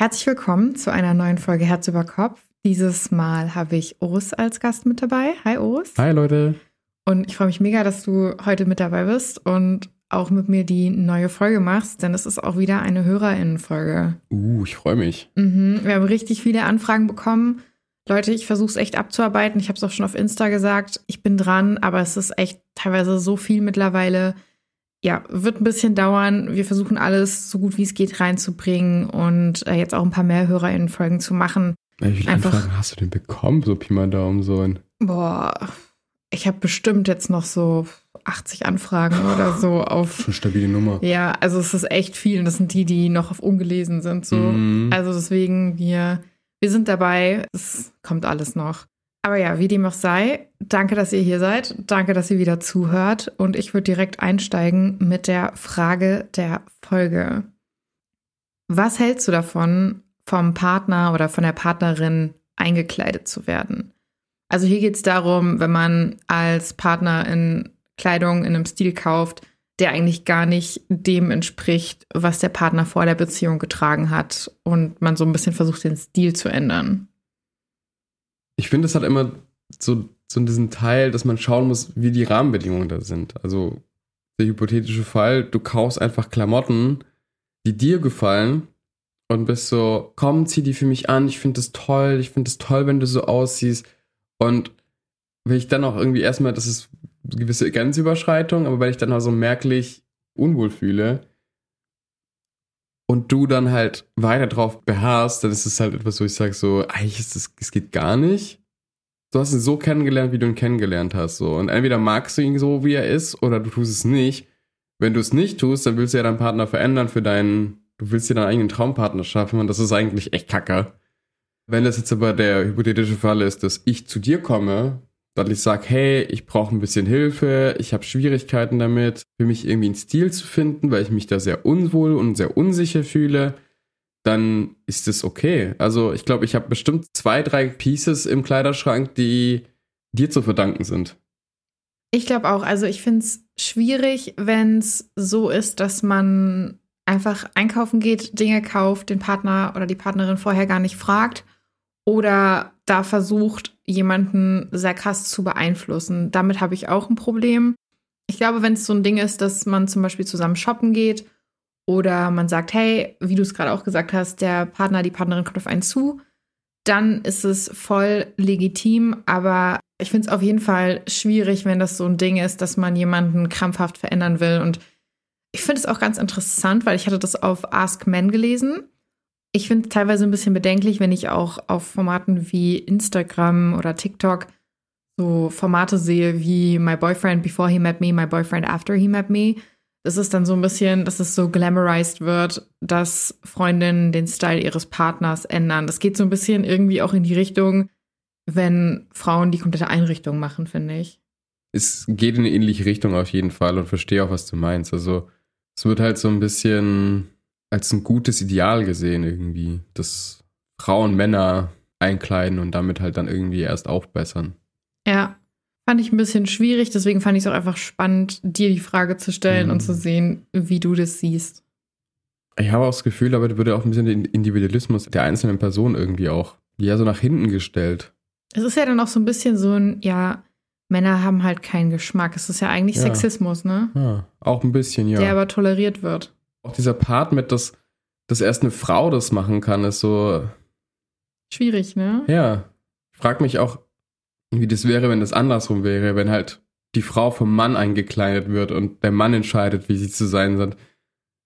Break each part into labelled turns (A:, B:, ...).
A: Herzlich willkommen zu einer neuen Folge Herz über Kopf. Dieses Mal habe ich Urs als Gast mit dabei. Hi Urs.
B: Hi Leute.
A: Und ich freue mich mega, dass du heute mit dabei bist und auch mit mir die neue Folge machst, denn es ist auch wieder eine Hörerinnenfolge.
B: Uh, ich freue mich.
A: Mhm, wir haben richtig viele Anfragen bekommen. Leute, ich versuche es echt abzuarbeiten. Ich habe es auch schon auf Insta gesagt. Ich bin dran, aber es ist echt teilweise so viel mittlerweile ja, wird ein bisschen dauern. Wir versuchen alles so gut wie es geht reinzubringen und äh, jetzt auch ein paar mehr HörerInnen-Folgen zu machen.
B: Wie viele Einfach, Anfragen hast du denn bekommen, so Pi mal Daumen so? Ein
A: boah, ich habe bestimmt jetzt noch so 80 Anfragen oder so auf.
B: Eine stabile Nummer.
A: Ja, also es ist echt viel und das sind die, die noch auf ungelesen sind. So. Mhm. Also deswegen, wir, wir sind dabei. Es kommt alles noch. Aber ja, wie dem auch sei, danke, dass ihr hier seid. Danke, dass ihr wieder zuhört. Und ich würde direkt einsteigen mit der Frage der Folge. Was hältst du davon, vom Partner oder von der Partnerin eingekleidet zu werden? Also hier geht es darum, wenn man als Partner in Kleidung in einem Stil kauft, der eigentlich gar nicht dem entspricht, was der Partner vor der Beziehung getragen hat und man so ein bisschen versucht, den Stil zu ändern
B: ich finde, es hat immer so, so diesen Teil, dass man schauen muss, wie die Rahmenbedingungen da sind. Also der hypothetische Fall, du kaufst einfach Klamotten, die dir gefallen und bist so, komm, zieh die für mich an, ich finde das toll, ich finde es toll, wenn du so aussiehst. Und wenn ich dann auch irgendwie erstmal, das ist eine gewisse Grenzüberschreitung, aber wenn ich dann auch so merklich unwohl fühle und du dann halt weiter drauf beharrst, dann ist es halt etwas, wo ich sage so, eigentlich es geht gar nicht. Du hast ihn so kennengelernt, wie du ihn kennengelernt hast, so. Und entweder magst du ihn so, wie er ist, oder du tust es nicht. Wenn du es nicht tust, dann willst du ja deinen Partner verändern für deinen, du willst dir deinen eigenen Traumpartner schaffen und das ist eigentlich echt kacke. Wenn das jetzt aber der hypothetische Fall ist, dass ich zu dir komme, dass ich sage, hey, ich brauche ein bisschen Hilfe, ich habe Schwierigkeiten damit, für mich irgendwie einen Stil zu finden, weil ich mich da sehr unwohl und sehr unsicher fühle, dann ist es okay. Also ich glaube, ich habe bestimmt zwei, drei Pieces im Kleiderschrank, die dir zu verdanken sind.
A: Ich glaube auch. Also ich finde es schwierig, wenn es so ist, dass man einfach einkaufen geht, Dinge kauft, den Partner oder die Partnerin vorher gar nicht fragt oder da versucht, jemanden sehr krass zu beeinflussen. Damit habe ich auch ein Problem. Ich glaube, wenn es so ein Ding ist, dass man zum Beispiel zusammen shoppen geht oder man sagt, hey, wie du es gerade auch gesagt hast, der Partner, die Partnerin kommt auf einen zu, dann ist es voll legitim. Aber ich finde es auf jeden Fall schwierig, wenn das so ein Ding ist, dass man jemanden krampfhaft verändern will. Und ich finde es auch ganz interessant, weil ich hatte das auf Ask Men gelesen. Ich finde es teilweise ein bisschen bedenklich, wenn ich auch auf Formaten wie Instagram oder TikTok so Formate sehe wie My Boyfriend Before He Met Me, My Boyfriend After He Met Me. Das ist dann so ein bisschen, dass es so glamorized wird, dass Freundinnen den Style ihres Partners ändern. Das geht so ein bisschen irgendwie auch in die Richtung, wenn Frauen die komplette Einrichtung machen, finde ich.
B: Es geht in eine ähnliche Richtung auf jeden Fall und verstehe auch, was du meinst. Also es wird halt so ein bisschen als ein gutes Ideal gesehen irgendwie, dass Frauen Männer einkleiden und damit halt dann irgendwie erst aufbessern.
A: Ja, fand ich ein bisschen schwierig, deswegen fand ich es auch einfach spannend, dir die Frage zu stellen mhm. und zu sehen, wie du das siehst.
B: Ich habe auch das Gefühl, aber würde auch ein bisschen den Individualismus der einzelnen Person irgendwie auch ja so nach hinten gestellt.
A: Es ist ja dann auch so ein bisschen so ein, ja, Männer haben halt keinen Geschmack. Es ist ja eigentlich ja. Sexismus, ne?
B: Ja, auch ein bisschen, ja.
A: Der aber toleriert wird
B: auch dieser Part mit, dass, dass erst eine Frau das machen kann, ist so.
A: Schwierig, ne?
B: Ja. Ich frage mich auch, wie das wäre, wenn das andersrum wäre, wenn halt die Frau vom Mann eingekleidet wird und der Mann entscheidet, wie sie zu sein sind.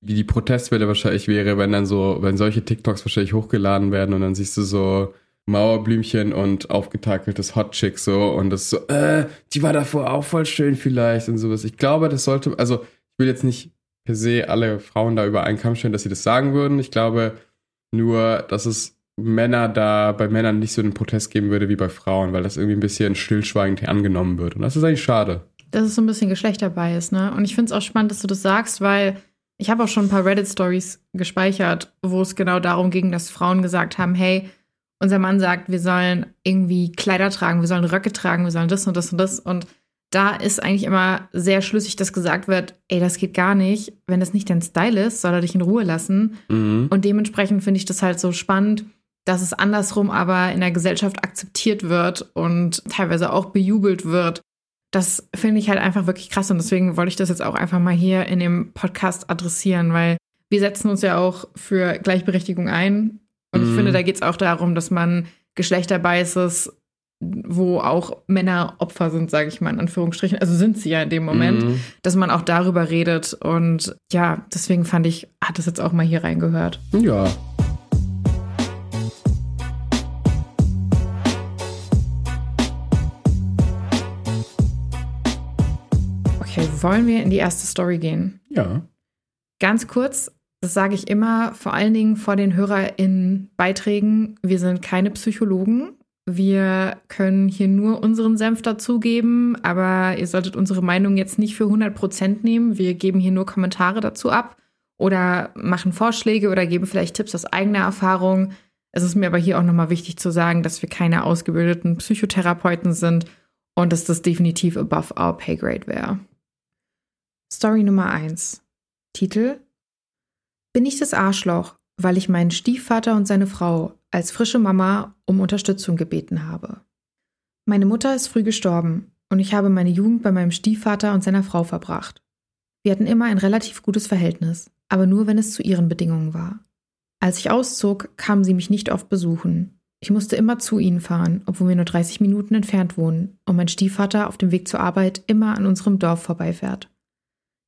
B: Wie die Protestwelle wahrscheinlich wäre, wenn dann so, wenn solche TikToks wahrscheinlich hochgeladen werden und dann siehst du so Mauerblümchen und aufgetakeltes Hot Chick so und das so, äh, die war davor auch voll schön vielleicht und sowas. Ich glaube, das sollte, also ich will jetzt nicht per se alle Frauen da über einen Kamm stellen, dass sie das sagen würden. Ich glaube nur, dass es Männer da bei Männern nicht so einen Protest geben würde wie bei Frauen, weil das irgendwie ein bisschen stillschweigend angenommen wird. Und das ist eigentlich schade.
A: Dass es so ein bisschen Geschlechterbias, ne? Und ich finde es auch spannend, dass du das sagst, weil ich habe auch schon ein paar Reddit-Stories gespeichert, wo es genau darum ging, dass Frauen gesagt haben, hey, unser Mann sagt, wir sollen irgendwie Kleider tragen, wir sollen Röcke tragen, wir sollen das und das und das. Und da ist eigentlich immer sehr schlüssig, dass gesagt wird, ey, das geht gar nicht. Wenn das nicht dein Style ist, soll er dich in Ruhe lassen.
B: Mhm.
A: Und dementsprechend finde ich das halt so spannend, dass es andersrum aber in der Gesellschaft akzeptiert wird und teilweise auch bejubelt wird. Das finde ich halt einfach wirklich krass und deswegen wollte ich das jetzt auch einfach mal hier in dem Podcast adressieren, weil wir setzen uns ja auch für Gleichberechtigung ein. Und ich
B: Mhm.
A: finde, da geht es auch darum, dass man Geschlechterbiases, wo auch Männer Opfer sind, sage ich mal in Anführungsstrichen, also sind sie ja in dem Moment,
B: Mhm.
A: dass man auch darüber redet. Und ja, deswegen fand ich, hat das jetzt auch mal hier reingehört.
B: Ja.
A: Okay, wollen wir in die erste Story gehen?
B: Ja.
A: Ganz kurz, das sage ich immer, vor allen Dingen vor den HörerInnen-Beiträgen. Wir sind keine Psychologen. Wir können hier nur unseren Senf dazugeben, aber ihr solltet unsere Meinung jetzt nicht für 100% nehmen. Wir geben hier nur Kommentare dazu ab oder machen Vorschläge oder geben vielleicht Tipps aus eigener Erfahrung. Es ist mir aber hier auch nochmal wichtig zu sagen, dass wir keine ausgebildeten Psychotherapeuten sind und dass das definitiv above our pay grade wäre. Story Nummer 1. Titel Bin ich das Arschloch, weil ich meinen Stiefvater und seine Frau als frische Mama um Unterstützung gebeten habe. Meine Mutter ist früh gestorben und ich habe meine Jugend bei meinem Stiefvater und seiner Frau verbracht. Wir hatten immer ein relativ gutes Verhältnis, aber nur wenn es zu ihren Bedingungen war. Als ich auszog, kamen sie mich nicht oft besuchen. Ich musste immer zu ihnen fahren, obwohl wir nur 30 Minuten entfernt wohnen und mein Stiefvater auf dem Weg zur Arbeit immer an unserem Dorf vorbeifährt.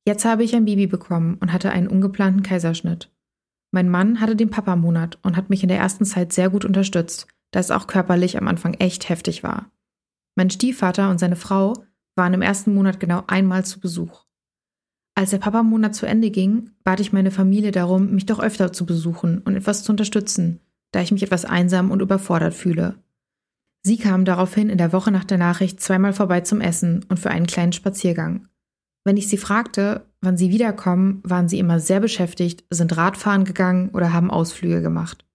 A: Jetzt habe ich ein Baby bekommen und hatte einen ungeplanten Kaiserschnitt. Mein Mann hatte den Papamonat und hat mich in der ersten Zeit sehr gut unterstützt, da es auch körperlich am Anfang echt heftig war. Mein Stiefvater und seine Frau waren im ersten Monat genau einmal zu Besuch. Als der Papamonat zu Ende ging, bat ich meine Familie darum, mich doch öfter zu besuchen und etwas zu unterstützen, da ich mich etwas einsam und überfordert fühle. Sie kamen daraufhin in der Woche nach der Nachricht zweimal vorbei zum Essen und für einen kleinen Spaziergang. Wenn ich sie fragte, wann sie wiederkommen, waren sie immer sehr beschäftigt, sind Radfahren gegangen oder haben Ausflüge gemacht.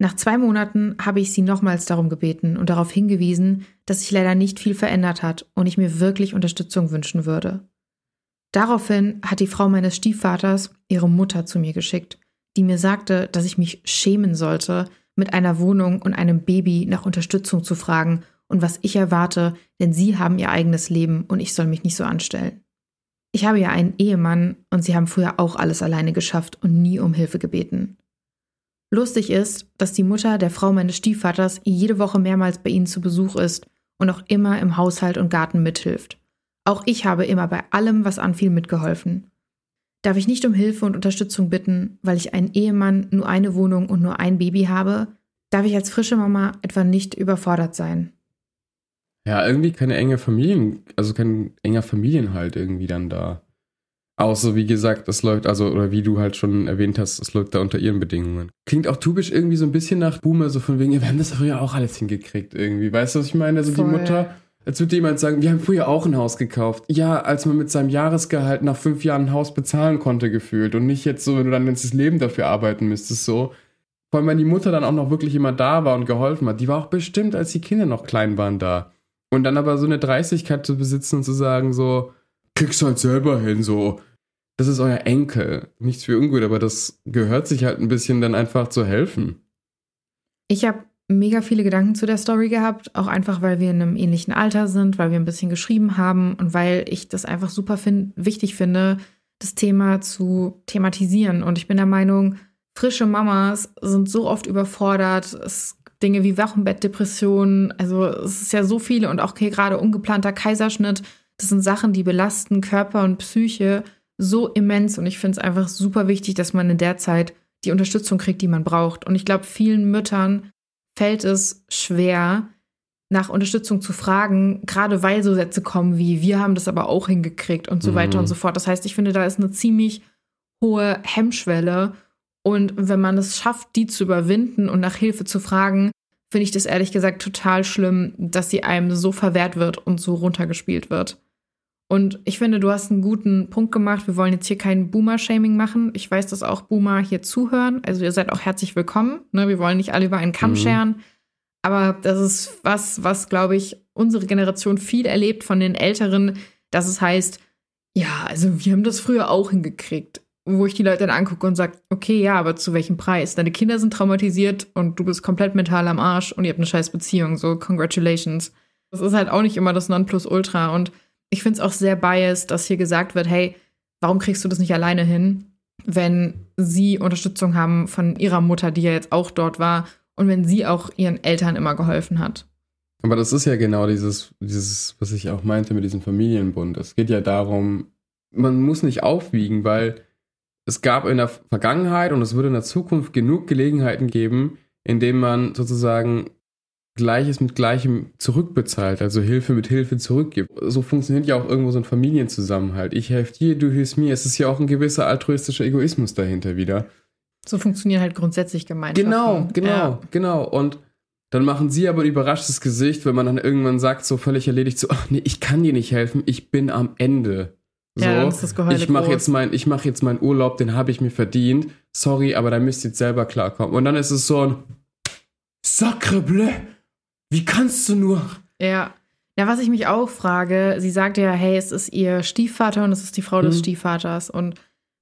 A: Nach zwei Monaten habe ich sie nochmals darum gebeten und darauf hingewiesen, dass sich leider nicht viel verändert hat und ich mir wirklich Unterstützung wünschen würde. Daraufhin hat die Frau meines Stiefvaters ihre Mutter zu mir geschickt, die mir sagte, dass ich mich schämen sollte, mit einer Wohnung und einem Baby nach Unterstützung zu fragen und was ich erwarte, denn sie haben ihr eigenes Leben und ich soll mich nicht so anstellen. Ich habe ja einen Ehemann und sie haben früher auch alles alleine geschafft und nie um Hilfe gebeten. Lustig ist, dass die Mutter der Frau meines Stiefvaters jede Woche mehrmals bei ihnen zu Besuch ist und auch immer im Haushalt und Garten mithilft. Auch ich habe immer bei allem, was anfiel, mitgeholfen. Darf ich nicht um Hilfe und Unterstützung bitten, weil ich einen Ehemann, nur eine Wohnung und nur ein Baby habe? Darf ich als frische Mama etwa nicht überfordert sein?
B: Ja, irgendwie keine enge Familien, also kein enger Familienhalt irgendwie dann da. Außer wie gesagt, es läuft, also, oder wie du halt schon erwähnt hast, es läuft da unter ihren Bedingungen. Klingt auch typisch irgendwie so ein bisschen nach Boomer, so von wegen, wir haben das früher auch alles hingekriegt irgendwie. Weißt du, was ich meine? Also
A: Voll.
B: die Mutter, als würde jemand sagen, wir haben früher auch ein Haus gekauft. Ja, als man mit seinem Jahresgehalt nach fünf Jahren ein Haus bezahlen konnte, gefühlt. Und nicht jetzt so, wenn du dann ganzes Leben dafür arbeiten müsstest, so. Vor allem, wenn die Mutter dann auch noch wirklich immer da war und geholfen hat. Die war auch bestimmt, als die Kinder noch klein waren, da. Und dann aber so eine Dreistigkeit zu besitzen und zu sagen, so, kriegst halt selber hin, so. Das ist euer Enkel. Nichts für ungut, aber das gehört sich halt ein bisschen dann einfach zu helfen.
A: Ich habe mega viele Gedanken zu der Story gehabt, auch einfach, weil wir in einem ähnlichen Alter sind, weil wir ein bisschen geschrieben haben und weil ich das einfach super fin wichtig finde, das Thema zu thematisieren. Und ich bin der Meinung, frische Mamas sind so oft überfordert. Es Dinge wie Wochenbettdepressionen, also es ist ja so viele und auch hier gerade ungeplanter Kaiserschnitt. Das sind Sachen, die belasten Körper und Psyche so immens und ich finde es einfach super wichtig, dass man in der Zeit die Unterstützung kriegt, die man braucht. Und ich glaube, vielen Müttern fällt es schwer, nach Unterstützung zu fragen, gerade weil so Sätze kommen wie, wir haben das aber auch hingekriegt und so
B: Mhm.
A: weiter und so fort. Das heißt, ich finde, da ist eine ziemlich hohe Hemmschwelle. Und wenn man es schafft, die zu überwinden und nach Hilfe zu fragen, finde ich das ehrlich gesagt total schlimm, dass sie einem so verwehrt wird und so runtergespielt wird. Und ich finde, du hast einen guten Punkt gemacht. Wir wollen jetzt hier kein Boomer-Shaming machen. Ich weiß, dass auch Boomer hier zuhören. Also ihr seid auch herzlich willkommen. Ne? Wir wollen nicht alle über einen Kamm
B: Mhm.
A: scheren. Aber das ist was, was, glaube ich, unsere Generation viel erlebt von den Älteren, dass es heißt, ja, also wir haben das früher auch hingekriegt. Wo ich die Leute dann angucke und sage, okay, ja, aber zu welchem Preis? Deine Kinder sind traumatisiert und du bist komplett mental am Arsch und ihr habt eine scheiß Beziehung, so congratulations. Das ist halt auch nicht immer das Nonplusultra und ich finde es auch sehr biased, dass hier gesagt wird, hey, warum kriegst du das nicht alleine hin, wenn sie Unterstützung haben von ihrer Mutter, die ja jetzt auch dort war und wenn sie auch ihren Eltern immer geholfen hat.
B: Aber das ist ja genau dieses, dieses, was ich auch meinte mit diesem Familienbund. Es geht ja darum, man muss nicht aufwiegen, weil es gab in der Vergangenheit und es würde in der Zukunft genug Gelegenheiten geben, in denen man sozusagen Gleiches mit Gleichem zurückbezahlt, also Hilfe mit Hilfe zurückgibt. So funktioniert ja auch irgendwo so ein Familienzusammenhalt. Ich helfe dir, du hilfst mir. Es ist ja auch ein gewisser altruistischer Egoismus dahinter wieder.
A: So funktionieren halt grundsätzlich Gemeinschaften.
B: Genau, genau, ja. genau. Und dann machen sie aber ein überraschtes Gesicht, wenn man dann irgendwann sagt, so völlig erledigt, so, ach nee, ich kann dir nicht helfen, ich bin am Ende. So, ja, ist das ich mache jetzt mein, ich mache jetzt meinen Urlaub, den habe ich mir verdient. Sorry, aber da müsst ihr jetzt selber klarkommen. Und dann ist es so ein Sacre bleu, wie kannst du nur?
A: Ja. Ja, was ich mich auch frage, sie sagt ja, hey, es ist ihr Stiefvater und es ist die Frau mhm. des Stiefvaters. Und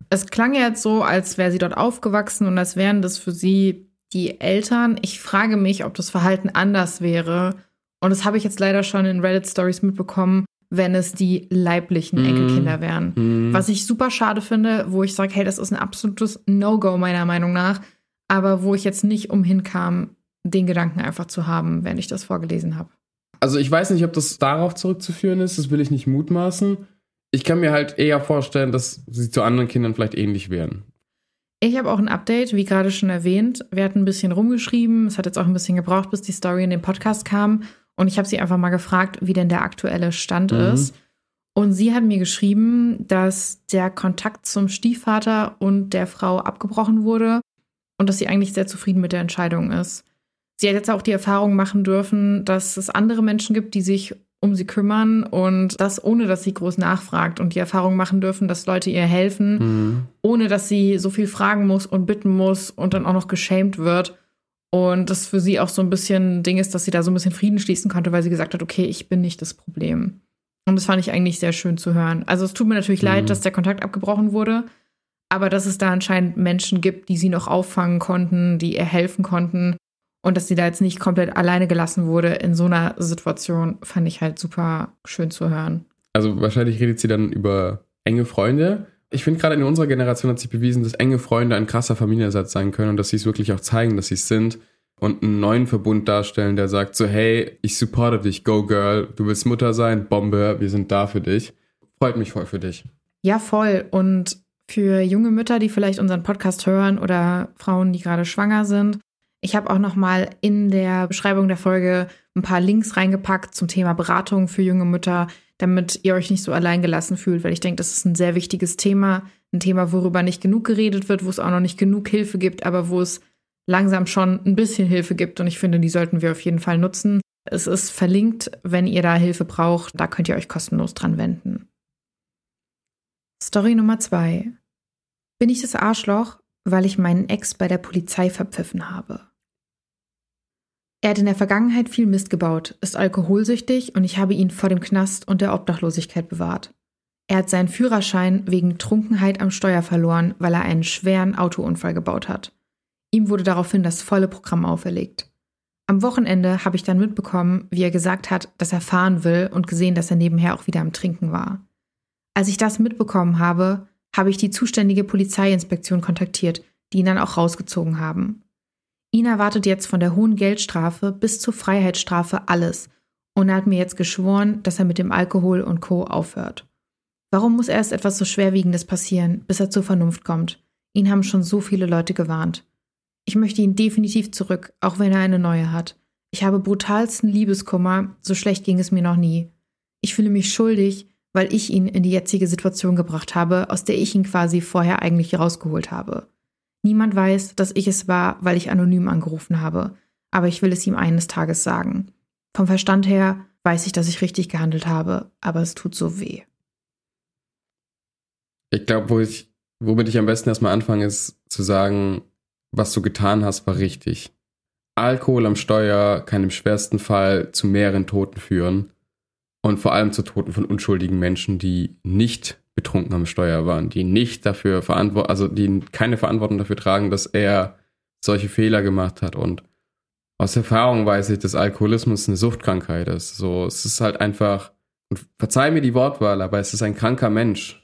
A: es klang ja jetzt so, als wäre sie dort aufgewachsen und als wären das für sie die Eltern. Ich frage mich, ob das Verhalten anders wäre. Und das habe ich jetzt leider schon in Reddit-Stories mitbekommen, wenn es die leiblichen mhm. Enkelkinder wären. Mm. Was ich super schade finde, wo ich sage, hey, das ist ein absolutes No-Go meiner Meinung nach, aber wo ich jetzt nicht umhin kam, den Gedanken einfach zu haben, wenn ich das vorgelesen habe.
B: Also ich weiß nicht, ob das darauf zurückzuführen ist, das will ich nicht mutmaßen. Ich kann mir halt eher vorstellen, dass sie zu anderen Kindern vielleicht ähnlich wären.
A: Ich habe auch ein Update, wie gerade schon erwähnt. Wir hatten ein bisschen rumgeschrieben. Es hat jetzt auch ein bisschen gebraucht, bis die Story in den Podcast kam. Und ich habe sie einfach mal gefragt, wie denn der aktuelle Stand mhm. ist. Und sie hat mir geschrieben, dass der Kontakt zum Stiefvater und der Frau abgebrochen wurde und dass sie eigentlich sehr zufrieden mit der Entscheidung ist. Sie hat jetzt auch die Erfahrung machen dürfen, dass es andere Menschen gibt, die sich um sie kümmern und das ohne, dass sie groß nachfragt und die Erfahrung machen dürfen, dass Leute ihr helfen, mhm. ohne dass sie so viel fragen muss und bitten muss und dann auch noch geschämt wird. Und das für sie auch so ein bisschen ein Ding ist, dass sie da so ein bisschen Frieden schließen konnte, weil sie gesagt hat, okay, ich bin nicht das Problem. Und das fand ich eigentlich sehr schön zu hören. Also es tut mir natürlich mhm. leid, dass der Kontakt abgebrochen wurde, aber dass es da anscheinend Menschen gibt, die sie noch auffangen konnten, die ihr helfen konnten und dass sie da jetzt nicht komplett alleine gelassen wurde in so einer Situation, fand ich halt super schön zu hören.
B: Also wahrscheinlich redet sie dann über enge Freunde. Ich finde gerade in unserer Generation hat sich bewiesen, dass enge Freunde ein krasser Familienersatz sein können und dass sie es wirklich auch zeigen, dass sie es sind und einen neuen Verbund darstellen, der sagt so, hey, ich supporte dich, go girl, du willst Mutter sein, Bombe, wir sind da für dich. Freut mich voll für dich.
A: Ja, voll. Und für junge Mütter, die vielleicht unseren Podcast hören oder Frauen, die gerade schwanger sind, ich habe auch noch mal in der Beschreibung der Folge ein paar Links reingepackt zum Thema Beratung für junge Mütter, damit ihr euch nicht so allein gelassen fühlt, weil ich denke, das ist ein sehr wichtiges Thema, ein Thema, worüber nicht genug geredet wird, wo es auch noch nicht genug Hilfe gibt, aber wo es langsam schon ein bisschen Hilfe gibt und ich finde, die sollten wir auf jeden Fall nutzen. Es ist verlinkt, wenn ihr da Hilfe braucht, da könnt ihr euch kostenlos dran wenden. Story Nummer zwei. Bin ich das Arschloch, weil ich meinen Ex bei der Polizei verpfiffen habe? Er hat in der Vergangenheit viel Mist gebaut, ist alkoholsüchtig und ich habe ihn vor dem Knast und der Obdachlosigkeit bewahrt. Er hat seinen Führerschein wegen Trunkenheit am Steuer verloren, weil er einen schweren Autounfall gebaut hat. Ihm wurde daraufhin das volle Programm auferlegt. Am Wochenende habe ich dann mitbekommen, wie er gesagt hat, dass er fahren will und gesehen, dass er nebenher auch wieder am Trinken war. Als ich das mitbekommen habe, habe ich die zuständige Polizeiinspektion kontaktiert, die ihn dann auch rausgezogen haben. Ihn erwartet jetzt von der hohen Geldstrafe bis zur Freiheitsstrafe alles und er hat mir jetzt geschworen, dass er mit dem Alkohol und Co. aufhört. Warum muss erst etwas so Schwerwiegendes passieren, bis er zur Vernunft kommt? Ihn haben schon so viele Leute gewarnt. Ich möchte ihn definitiv zurück, auch wenn er eine neue hat. Ich habe brutalsten Liebeskummer, so schlecht ging es mir noch nie. Ich fühle mich schuldig, weil ich ihn in die jetzige Situation gebracht habe, aus der ich ihn quasi vorher eigentlich rausgeholt habe. Niemand weiß, dass ich es war, weil ich anonym angerufen habe, aber ich will es ihm eines Tages sagen. Vom Verstand her weiß ich, dass ich richtig gehandelt habe, aber es tut so weh.
B: Ich glaube, wo ich, womit ich am besten erstmal anfange, ist zu sagen, was du getan hast, war richtig. Alkohol am Steuer kann im schwersten Fall zu mehreren Toten führen und vor allem zu Toten von unschuldigen Menschen, die nicht betrunken am Steuer waren, die nicht dafür verantwortlich, also die keine Verantwortung dafür tragen, dass er solche Fehler gemacht hat. Und aus Erfahrung weiß ich, dass Alkoholismus eine Suchtkrankheit ist. So, es ist halt einfach, und verzeih mir die Wortwahl, aber es ist ein kranker Mensch.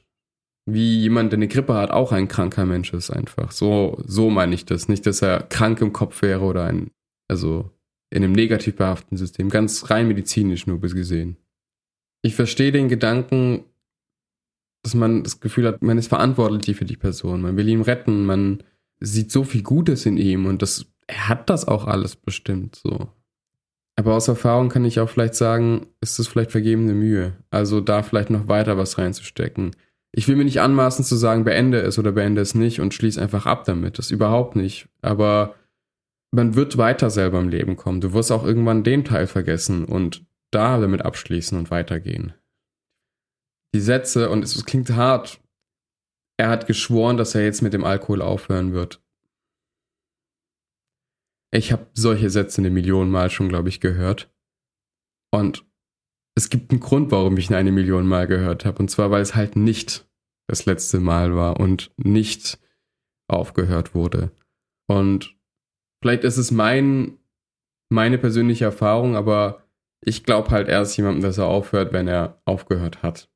B: Wie jemand, der eine Grippe hat, auch ein kranker Mensch ist einfach. So, so meine ich das. Nicht, dass er krank im Kopf wäre oder ein, also in einem negativ behafteten System. Ganz rein medizinisch nur bis gesehen. Ich verstehe den Gedanken, dass man das Gefühl hat, man ist verantwortlich für die Person, man will ihn retten, man sieht so viel Gutes in ihm und das, er hat das auch alles bestimmt so. Aber aus Erfahrung kann ich auch vielleicht sagen, ist es vielleicht vergebene Mühe. Also da vielleicht noch weiter was reinzustecken. Ich will mir nicht anmaßen zu sagen, beende es oder beende es nicht und schließe einfach ab damit. Das überhaupt nicht. Aber man wird weiter selber im Leben kommen. Du wirst auch irgendwann den Teil vergessen und da damit abschließen und weitergehen die Sätze, und es klingt hart, er hat geschworen, dass er jetzt mit dem Alkohol aufhören wird. Ich habe solche Sätze eine Million Mal schon, glaube ich, gehört. Und es gibt einen Grund, warum ich ihn eine Million Mal gehört habe. Und zwar, weil es halt nicht das letzte Mal war und nicht aufgehört wurde. Und vielleicht ist es mein, meine persönliche Erfahrung, aber ich glaube halt erst jemandem, dass er aufhört, wenn er aufgehört hat.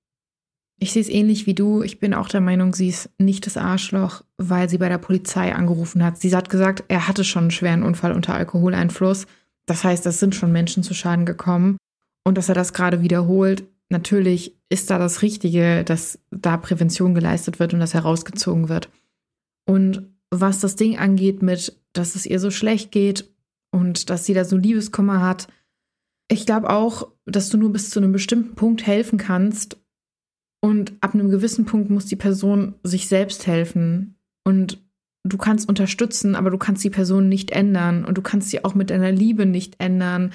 A: Ich sehe es ähnlich wie du. Ich bin auch der Meinung, sie ist nicht das Arschloch, weil sie bei der Polizei angerufen hat. Sie hat gesagt, er hatte schon einen schweren Unfall unter Alkoholeinfluss. Das heißt, es sind schon Menschen zu Schaden gekommen. Und dass er das gerade wiederholt, natürlich ist da das Richtige, dass da Prävention geleistet wird und dass herausgezogen wird. Und was das Ding angeht mit, dass es ihr so schlecht geht und dass sie da so Liebeskummer hat, ich glaube auch, dass du nur bis zu einem bestimmten Punkt helfen kannst und ab einem gewissen Punkt muss die Person sich selbst helfen. Und du kannst unterstützen, aber du kannst die Person nicht ändern. Und du kannst sie auch mit deiner Liebe nicht ändern.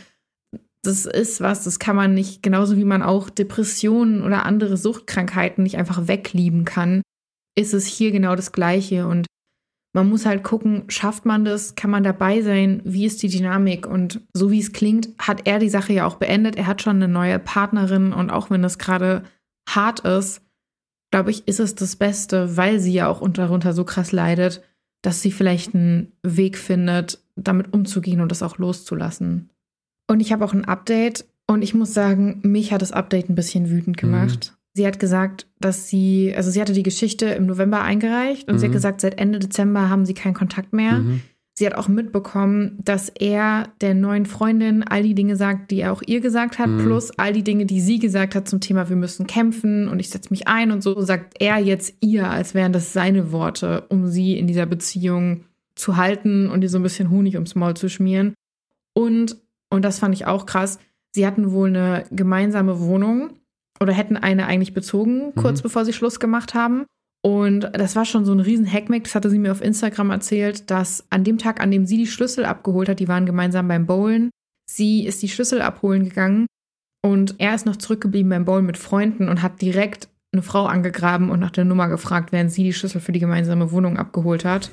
A: Das ist was, das kann man nicht, genauso wie man auch Depressionen oder andere Suchtkrankheiten nicht einfach weglieben kann, ist es hier genau das Gleiche. Und man muss halt gucken, schafft man das, kann man dabei sein, wie ist die Dynamik und so wie es klingt, hat er die Sache ja auch beendet. Er hat schon eine neue Partnerin und auch wenn das gerade hart ist, glaube ich, ist es das Beste, weil sie ja auch darunter so krass leidet, dass sie vielleicht einen Weg findet, damit umzugehen und das auch loszulassen. Und ich habe auch ein Update und ich muss sagen, mich hat das Update ein bisschen wütend gemacht. Mhm. Sie hat gesagt, dass sie, also sie hatte die Geschichte im November eingereicht und mhm. sie hat mhm. gesagt, seit Ende Dezember haben sie keinen Kontakt mehr. Mhm. Sie hat auch mitbekommen, dass er der neuen Freundin all die Dinge sagt, die er auch ihr gesagt hat, mhm. plus all die Dinge, die sie gesagt hat zum Thema, wir müssen kämpfen und ich setze mich ein und so, sagt er jetzt ihr, als wären das seine Worte, um sie in dieser Beziehung zu halten und ihr so ein bisschen Honig ums Maul zu schmieren. Und, und das fand ich auch krass, sie hatten wohl eine gemeinsame Wohnung oder hätten eine eigentlich bezogen, kurz mhm. bevor sie Schluss gemacht haben. Und das war schon so ein riesen Hackmack, das hatte sie mir auf Instagram erzählt, dass an dem Tag, an dem sie die Schlüssel abgeholt hat, die waren gemeinsam beim Bowlen, sie ist die Schlüssel abholen gegangen und er ist noch zurückgeblieben beim Bowlen mit Freunden und hat direkt eine Frau angegraben und nach der Nummer gefragt, während sie die Schlüssel für die gemeinsame Wohnung abgeholt hat.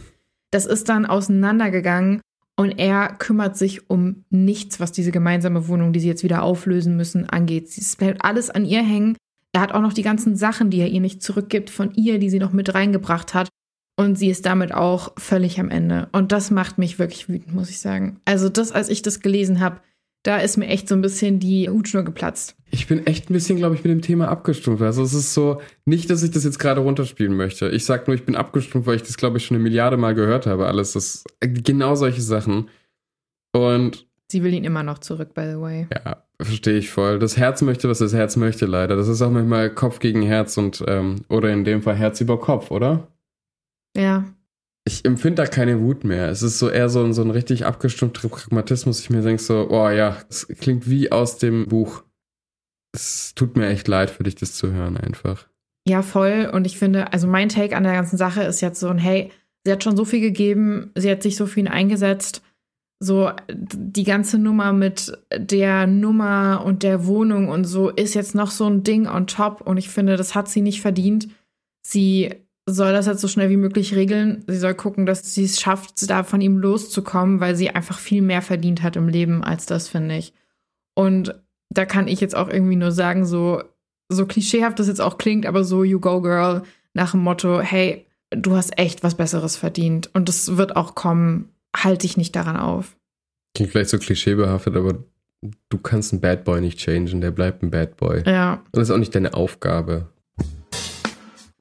A: Das ist dann auseinandergegangen und er kümmert sich um nichts, was diese gemeinsame Wohnung, die sie jetzt wieder auflösen müssen, angeht. Es bleibt alles an ihr hängen. Er hat auch noch die ganzen Sachen, die er ihr nicht zurückgibt, von ihr, die sie noch mit reingebracht hat. Und sie ist damit auch völlig am Ende. Und das macht mich wirklich wütend, muss ich sagen. Also das, als ich das gelesen habe, da ist mir echt so ein bisschen die Hutschnur geplatzt.
B: Ich bin echt ein bisschen, glaube ich, mit dem Thema abgestumpft. Also es ist so, nicht, dass ich das jetzt gerade runterspielen möchte. Ich sage nur, ich bin abgestumpft, weil ich das, glaube ich, schon eine Milliarde Mal gehört habe. Alles, das, genau solche Sachen. Und
A: Sie will ihn immer noch zurück, by the way.
B: Ja, verstehe ich voll. Das Herz möchte, was das Herz möchte, leider. Das ist auch manchmal Kopf gegen Herz und, ähm, oder in dem Fall Herz über Kopf, oder?
A: Ja.
B: Ich empfinde da keine Wut mehr. Es ist so eher so ein, so ein richtig abgestumpfter Pragmatismus. Ich mir denke so, oh ja, es klingt wie aus dem Buch. Es tut mir echt leid für dich, das zu hören, einfach.
A: Ja, voll. Und ich finde, also mein Take an der ganzen Sache ist jetzt so ein, hey, sie hat schon so viel gegeben, sie hat sich so viel eingesetzt so die ganze Nummer mit der Nummer und der Wohnung und so ist jetzt noch so ein Ding on top und ich finde, das hat sie nicht verdient. Sie soll das jetzt so schnell wie möglich regeln. Sie soll gucken, dass sie es schafft, da von ihm loszukommen, weil sie einfach viel mehr verdient hat im Leben als das, finde ich. Und da kann ich jetzt auch irgendwie nur sagen, so, so klischeehaft das jetzt auch klingt, aber so, you go girl, nach dem Motto, hey, du hast echt was Besseres verdient. Und das wird auch kommen, halte dich nicht daran auf.
B: Klingt vielleicht so klischeebehaftet, aber du kannst einen Bad Boy nicht changen, der bleibt ein Bad Boy.
A: Ja.
B: Und das ist auch nicht deine Aufgabe.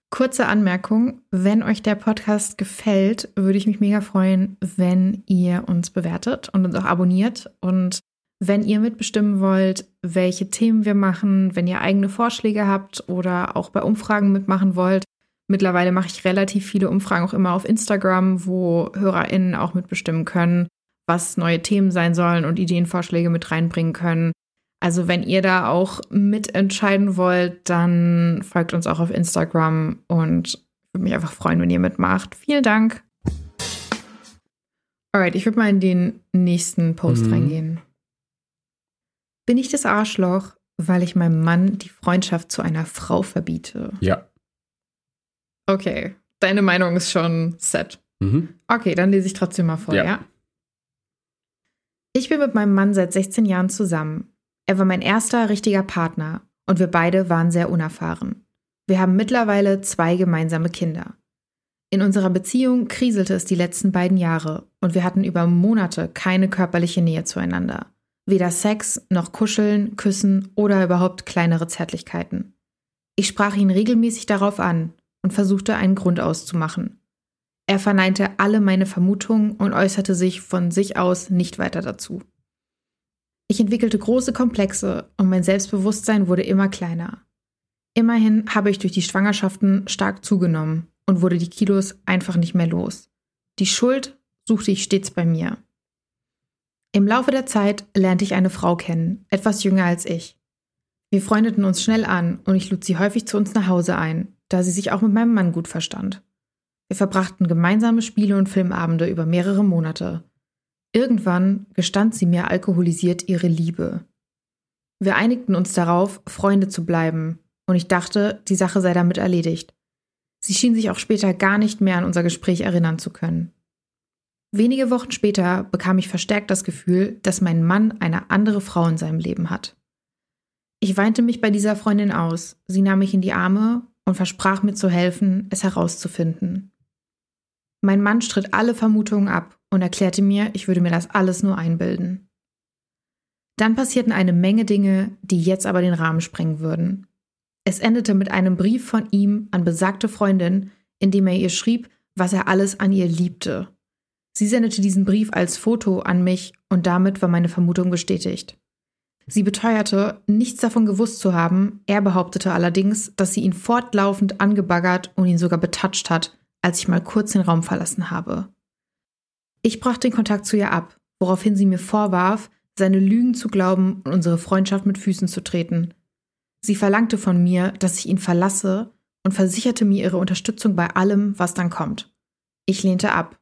A: Kurze Anmerkung, wenn euch der Podcast gefällt, würde ich mich mega freuen, wenn ihr uns bewertet und uns auch abonniert. Und wenn ihr mitbestimmen wollt, welche Themen wir machen, wenn ihr eigene Vorschläge habt oder auch bei Umfragen mitmachen wollt. Mittlerweile mache ich relativ viele Umfragen auch immer auf Instagram, wo HörerInnen auch mitbestimmen können, was neue Themen sein sollen und Ideenvorschläge mit reinbringen können. Also wenn ihr da auch mitentscheiden wollt, dann folgt uns auch auf Instagram und ich würde mich einfach freuen, wenn ihr mitmacht. Vielen Dank. Alright, ich würde mal in den nächsten Post mhm. reingehen. Bin ich das Arschloch, weil ich meinem Mann die Freundschaft zu einer Frau verbiete?
B: Ja.
A: Okay, deine Meinung ist schon set.
B: Mhm.
A: Okay, dann lese ich trotzdem mal vor, ja. ja? Ich bin mit meinem Mann seit 16 Jahren zusammen. Er war mein erster richtiger Partner und wir beide waren sehr unerfahren. Wir haben mittlerweile zwei gemeinsame Kinder. In unserer Beziehung kriselte es die letzten beiden Jahre und wir hatten über Monate keine körperliche Nähe zueinander. Weder Sex noch Kuscheln, Küssen oder überhaupt kleinere Zärtlichkeiten. Ich sprach ihn regelmäßig darauf an und versuchte einen Grund auszumachen. Er verneinte alle meine Vermutungen und äußerte sich von sich aus nicht weiter dazu. Ich entwickelte große Komplexe und mein Selbstbewusstsein wurde immer kleiner. Immerhin habe ich durch die Schwangerschaften stark zugenommen und wurde die Kilos einfach nicht mehr los. Die Schuld suchte ich stets bei mir. Im Laufe der Zeit lernte ich eine Frau kennen, etwas jünger als ich. Wir freundeten uns schnell an und ich lud sie häufig zu uns nach Hause ein, da sie sich auch mit meinem Mann gut verstand. Wir verbrachten gemeinsame Spiele und Filmabende über mehrere Monate. Irgendwann gestand sie mir alkoholisiert ihre Liebe. Wir einigten uns darauf, Freunde zu bleiben, und ich dachte, die Sache sei damit erledigt. Sie schien sich auch später gar nicht mehr an unser Gespräch erinnern zu können. Wenige Wochen später bekam ich verstärkt das Gefühl, dass mein Mann eine andere Frau in seinem Leben hat. Ich weinte mich bei dieser Freundin aus, sie nahm mich in die Arme und versprach mir zu helfen, es herauszufinden. Mein Mann stritt alle Vermutungen ab und erklärte mir, ich würde mir das alles nur einbilden. Dann passierten eine Menge Dinge, die jetzt aber den Rahmen sprengen würden. Es endete mit einem Brief von ihm an besagte Freundin, in dem er ihr schrieb, was er alles an ihr liebte Sie sendete diesen Brief als Foto an mich und damit war meine Vermutung bestätigt. Sie beteuerte, nichts davon gewusst zu haben, er behauptete allerdings, dass sie ihn fortlaufend angebaggert und ihn sogar betatscht hat, als ich mal kurz den Raum verlassen habe. Ich brach den Kontakt zu ihr ab, woraufhin sie mir vorwarf, seine Lügen zu glauben und unsere Freundschaft mit Füßen zu treten. Sie verlangte von mir, dass ich ihn verlasse und versicherte mir ihre Unterstützung bei allem, was dann kommt. Ich lehnte ab.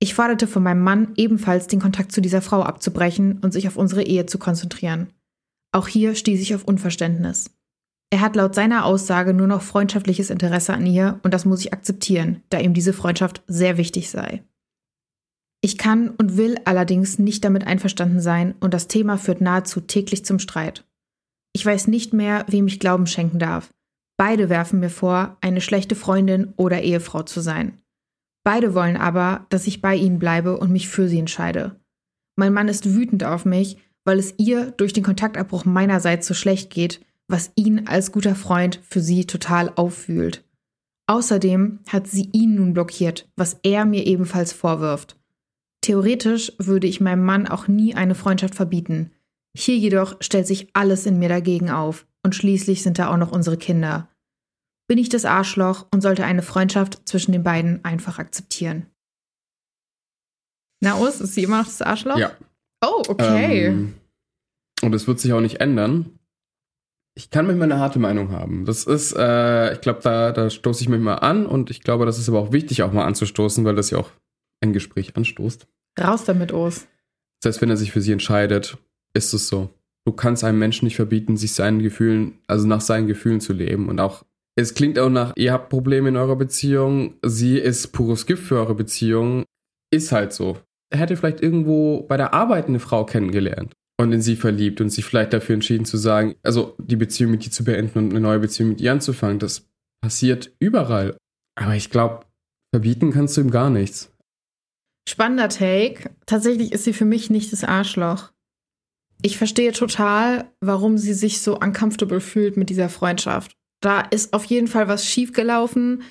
A: Ich forderte von meinem Mann ebenfalls den Kontakt zu dieser Frau abzubrechen und sich auf unsere Ehe zu konzentrieren. Auch hier stieß ich auf Unverständnis. Er hat laut seiner Aussage nur noch freundschaftliches Interesse an ihr und das muss ich akzeptieren, da ihm diese Freundschaft sehr wichtig sei. Ich kann und will allerdings nicht damit einverstanden sein und das Thema führt nahezu täglich zum Streit. Ich weiß nicht mehr, wem ich Glauben schenken darf. Beide werfen mir vor, eine schlechte Freundin oder Ehefrau zu sein. Beide wollen aber, dass ich bei ihnen bleibe und mich für sie entscheide. Mein Mann ist wütend auf mich, weil es ihr durch den Kontaktabbruch meinerseits so schlecht geht, was ihn als guter Freund für sie total auffühlt. Außerdem hat sie ihn nun blockiert, was er mir ebenfalls vorwirft. Theoretisch würde ich meinem Mann auch nie eine Freundschaft verbieten. Hier jedoch stellt sich alles in mir dagegen auf, und schließlich sind da auch noch unsere Kinder bin ich das Arschloch und sollte eine Freundschaft zwischen den beiden einfach akzeptieren. Na, Us, ist sie immer noch das Arschloch?
B: Ja.
A: Oh, okay. Ähm,
B: und es wird sich auch nicht ändern. Ich kann manchmal eine harte Meinung haben. Das ist, äh, ich glaube, da, da stoße ich mich mal an und ich glaube, das ist aber auch wichtig, auch mal anzustoßen, weil das ja auch ein Gespräch anstoßt.
A: Raus damit.
B: Das heißt, wenn er sich für sie entscheidet, ist es so. Du kannst einem Menschen nicht verbieten, sich seinen Gefühlen, also nach seinen Gefühlen zu leben und auch Es klingt auch nach, ihr habt Probleme in eurer Beziehung, sie ist pures Gift für eure Beziehung. Ist halt so. Hätte vielleicht irgendwo bei der Arbeit eine Frau kennengelernt und in sie verliebt und sich vielleicht dafür entschieden zu sagen, also die Beziehung mit ihr zu beenden und eine neue Beziehung mit ihr anzufangen. Das passiert überall. Aber ich glaube, verbieten kannst du ihm gar nichts.
A: Spannender Take. Tatsächlich ist sie für mich nicht das Arschloch. Ich verstehe total, warum sie sich so uncomfortable fühlt mit dieser Freundschaft. Da ist auf jeden Fall was schiefgelaufen.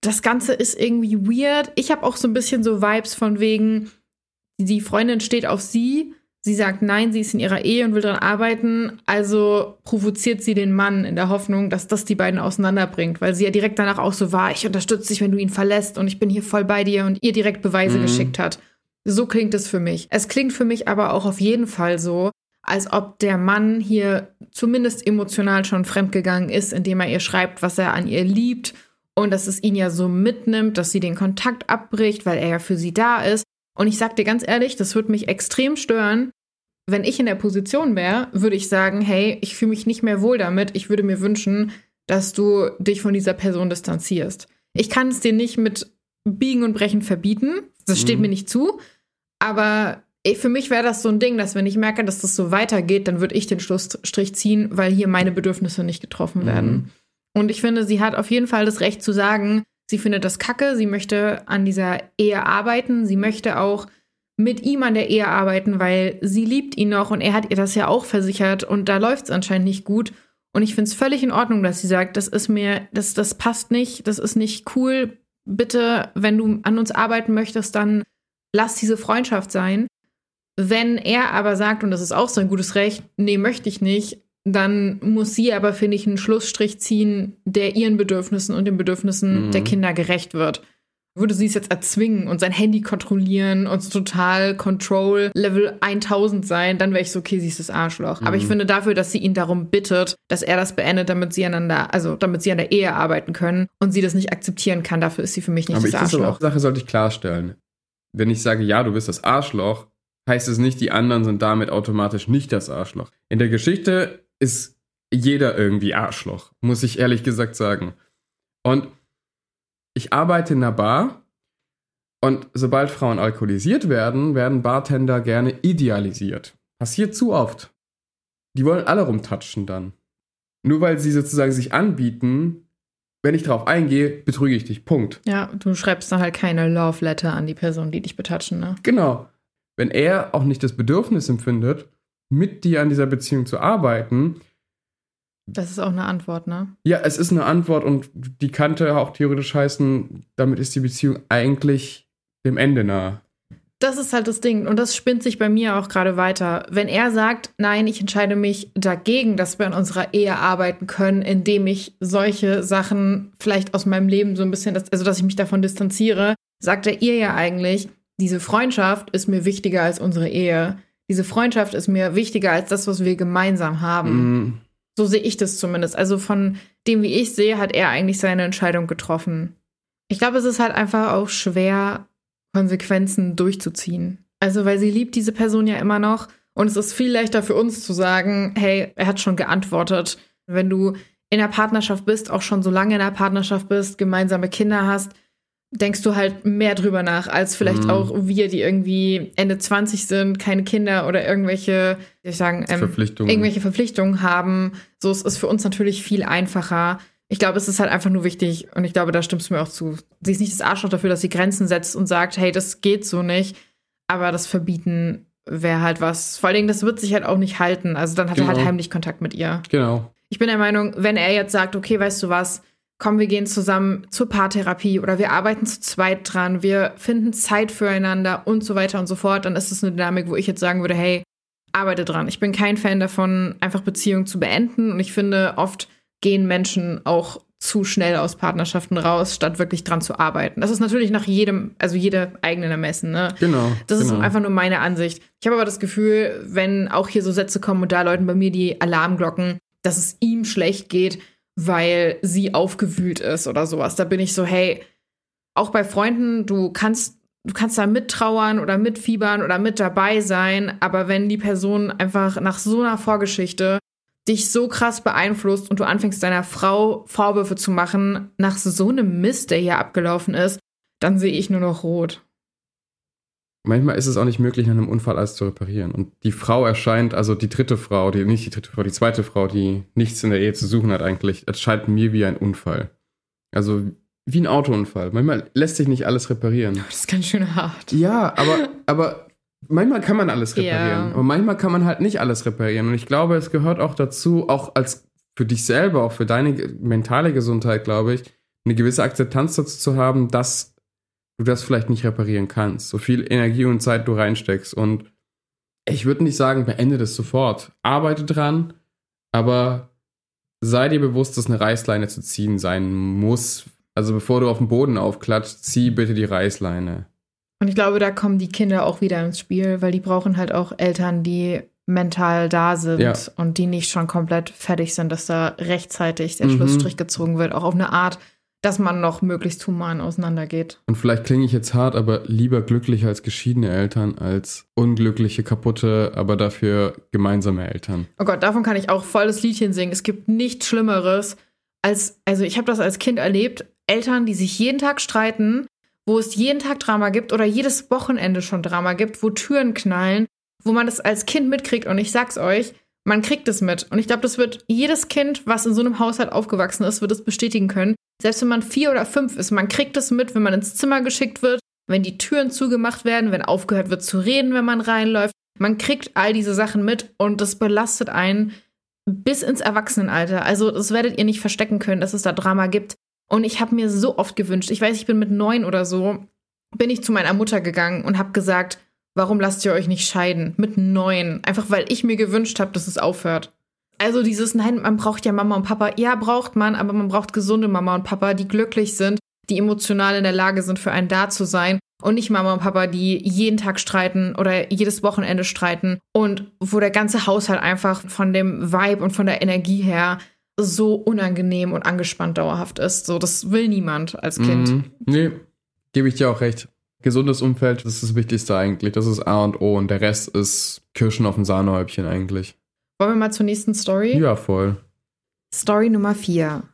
A: Das Ganze ist irgendwie weird. Ich habe auch so ein bisschen so Vibes von wegen, die Freundin steht auf sie. Sie sagt nein, sie ist in ihrer Ehe und will daran arbeiten. Also provoziert sie den Mann in der Hoffnung, dass das die beiden auseinanderbringt, weil sie ja direkt danach auch so war, ich unterstütze dich, wenn du ihn verlässt und ich bin hier voll bei dir und ihr direkt Beweise mhm. geschickt hat. So klingt es für mich. Es klingt für mich aber auch auf jeden Fall so, als ob der Mann hier zumindest emotional schon fremdgegangen ist, indem er ihr schreibt, was er an ihr liebt und dass es ihn ja so mitnimmt, dass sie den Kontakt abbricht, weil er ja für sie da ist. Und ich sag dir ganz ehrlich, das würde mich extrem stören. Wenn ich in der Position wäre, würde ich sagen, hey, ich fühle mich nicht mehr wohl damit. Ich würde mir wünschen, dass du dich von dieser Person distanzierst. Ich kann es dir nicht mit Biegen und Brechen verbieten. Das steht mhm. mir nicht zu. Aber für mich wäre das so ein Ding, dass wenn ich merke, dass das so weitergeht, dann würde ich den Schlussstrich ziehen, weil hier meine Bedürfnisse nicht getroffen mhm. werden. Und ich finde, sie hat auf jeden Fall das Recht zu sagen, sie findet das kacke, sie möchte an dieser Ehe arbeiten, sie möchte auch mit ihm an der Ehe arbeiten, weil sie liebt ihn noch und er hat ihr das ja auch versichert und da läuft es anscheinend nicht gut. Und ich finde es völlig in Ordnung, dass sie sagt, das ist mir, das, das passt nicht, das ist nicht cool. Bitte, wenn du an uns arbeiten möchtest, dann lass diese Freundschaft sein. Wenn er aber sagt, und das ist auch sein gutes Recht, nee, möchte ich nicht, dann muss sie aber, finde ich, einen Schlussstrich ziehen, der ihren Bedürfnissen und den Bedürfnissen mhm. der Kinder gerecht wird. Würde sie es jetzt erzwingen und sein Handy kontrollieren und so total Control Level 1000 sein, dann wäre ich so, okay, sie ist das Arschloch. Mhm. Aber ich mhm. finde dafür, dass sie ihn darum bittet, dass er das beendet, damit sie einander, also damit sie an der Ehe arbeiten können und sie das nicht akzeptieren kann, dafür ist sie für mich nicht aber das Arschloch. Aber
B: auch Sache sollte ich klarstellen. Wenn ich sage, ja, du bist das Arschloch, heißt es nicht, die anderen sind damit automatisch nicht das Arschloch. In der Geschichte ist jeder irgendwie Arschloch, muss ich ehrlich gesagt sagen. Und ich arbeite in einer Bar und sobald Frauen alkoholisiert werden, werden Bartender gerne idealisiert. Passiert zu oft. Die wollen alle rumtatschen dann. Nur weil sie sozusagen sich anbieten, wenn ich darauf eingehe, betrüge ich dich. Punkt.
A: Ja, du schreibst dann halt keine Love Letter an die Person, die dich betatschen, ne?
B: Genau. Wenn er auch nicht das Bedürfnis empfindet, mit dir an dieser Beziehung zu arbeiten.
A: Das ist auch eine Antwort, ne?
B: Ja, es ist eine Antwort und die könnte auch theoretisch heißen, damit ist die Beziehung eigentlich dem Ende nahe.
A: Das ist halt das Ding und das spinnt sich bei mir auch gerade weiter. Wenn er sagt, nein, ich entscheide mich dagegen, dass wir an unserer Ehe arbeiten können, indem ich solche Sachen vielleicht aus meinem Leben so ein bisschen, also dass ich mich davon distanziere, sagt er ihr ja eigentlich, diese Freundschaft ist mir wichtiger als unsere Ehe diese Freundschaft ist mir wichtiger als das, was wir gemeinsam haben. Mhm. So sehe ich das zumindest. Also von dem, wie ich sehe, hat er eigentlich seine Entscheidung getroffen. Ich glaube, es ist halt einfach auch schwer, Konsequenzen durchzuziehen. Also, weil sie liebt diese Person ja immer noch. Und es ist viel leichter für uns zu sagen, hey, er hat schon geantwortet. Wenn du in der Partnerschaft bist, auch schon so lange in der Partnerschaft bist, gemeinsame Kinder hast, denkst du halt mehr drüber nach, als vielleicht mhm. auch wir, die irgendwie Ende 20 sind, keine Kinder oder irgendwelche, ich sagen, ähm, Verpflichtungen. irgendwelche Verpflichtungen haben. So es ist für uns natürlich viel einfacher. Ich glaube, es ist halt einfach nur wichtig, und ich glaube, da stimmst du mir auch zu. Sie ist nicht das Arschloch dafür, dass sie Grenzen setzt und sagt, hey, das geht so nicht. Aber das Verbieten wäre halt was. Vor allen Dingen, das wird sich halt auch nicht halten. Also dann hat genau. er halt genau. heimlich Kontakt mit ihr.
B: Genau.
A: Ich bin der Meinung, wenn er jetzt sagt, okay, weißt du was, komm, wir gehen zusammen zur Paartherapie oder wir arbeiten zu zweit dran, wir finden Zeit füreinander und so weiter und so fort, dann ist es eine Dynamik, wo ich jetzt sagen würde, hey, arbeite dran. Ich bin kein Fan davon, einfach Beziehungen zu beenden und ich finde, oft gehen Menschen auch zu schnell aus Partnerschaften raus, statt wirklich dran zu arbeiten. Das ist natürlich nach jedem, also jeder eigenen Ermessen, ne?
B: Genau.
A: Das
B: genau.
A: ist einfach nur meine Ansicht. Ich habe aber das Gefühl, wenn auch hier so Sätze kommen und da läuten bei mir die Alarmglocken, dass es ihm schlecht geht, weil sie aufgewühlt ist oder sowas. Da bin ich so, hey, auch bei Freunden, du kannst, du kannst da mittrauern oder mitfiebern oder mit dabei sein, aber wenn die Person einfach nach so einer Vorgeschichte dich so krass beeinflusst und du anfängst deiner Frau Vorwürfe zu machen nach so einem Mist, der hier abgelaufen ist, dann sehe ich nur noch rot.
B: Manchmal ist es auch nicht möglich, nach einem Unfall alles zu reparieren. Und die Frau erscheint, also die dritte Frau, die nicht die dritte Frau, die zweite Frau, die nichts in der Ehe zu suchen hat eigentlich, erscheint mir wie ein Unfall. Also wie ein Autounfall. Manchmal lässt sich nicht alles reparieren.
A: Das ist ganz schön hart.
B: Ja, aber, aber manchmal kann man alles reparieren.
A: Ja.
B: Aber manchmal kann man halt nicht alles reparieren. Und ich glaube, es gehört auch dazu, auch als für dich selber, auch für deine mentale Gesundheit, glaube ich, eine gewisse Akzeptanz dazu zu haben, dass du das vielleicht nicht reparieren kannst. So viel Energie und Zeit du reinsteckst. Und ich würde nicht sagen, beende das sofort. Arbeite dran, aber sei dir bewusst, dass eine Reißleine zu ziehen sein muss. Also bevor du auf den Boden aufklatscht, zieh bitte die Reißleine.
A: Und ich glaube, da kommen die Kinder auch wieder ins Spiel, weil die brauchen halt auch Eltern, die mental da sind
B: Ja.
A: und die nicht schon komplett fertig sind, dass da rechtzeitig der
B: Mhm.
A: Schlussstrich gezogen wird. Auch auf eine Art, dass man noch möglichst human auseinandergeht.
B: Und vielleicht klinge ich jetzt hart, aber lieber glücklich als geschiedene Eltern als unglückliche, kaputte, aber dafür gemeinsame Eltern.
A: Oh Gott, davon kann ich auch voll das Liedchen singen. Es gibt nichts Schlimmeres als, also ich habe das als Kind erlebt, Eltern, die sich jeden Tag streiten, wo es jeden Tag Drama gibt oder jedes Wochenende schon Drama gibt, wo Türen knallen, wo man das als Kind mitkriegt. Und ich sag's euch, man kriegt es mit. Und ich glaube, das wird jedes Kind, was in so einem Haushalt aufgewachsen ist, wird es bestätigen können. Selbst wenn man vier oder fünf ist, man kriegt es mit, wenn man ins Zimmer geschickt wird, wenn die Türen zugemacht werden, wenn aufgehört wird zu reden, wenn man reinläuft. Man kriegt all diese Sachen mit und das belastet einen bis ins Erwachsenenalter. Also das werdet ihr nicht verstecken können, dass es da Drama gibt. Und ich habe mir so oft gewünscht, ich weiß, ich bin mit neun oder so, bin ich zu meiner Mutter gegangen und habe gesagt, warum lasst ihr euch nicht scheiden? Mit neun. Einfach weil ich mir gewünscht habe, dass es aufhört. Also dieses, nein, man braucht ja Mama und Papa. Ja, braucht man, aber man braucht gesunde Mama und Papa, die glücklich sind, die emotional in der Lage sind, für einen da zu sein. Und nicht Mama und Papa, die jeden Tag streiten oder jedes Wochenende streiten und wo der ganze Haushalt einfach von dem Vibe und von der Energie her so unangenehm und angespannt dauerhaft ist. So, das will niemand als Kind.
B: Mhm. Nee, gebe ich dir auch recht. Gesundes Umfeld, das ist das Wichtigste eigentlich. Das ist A und O und der Rest ist Kirschen auf dem Sahnehäubchen eigentlich.
A: Wollen wir mal zur nächsten Story?
B: Ja, voll.
A: Story Nummer 4.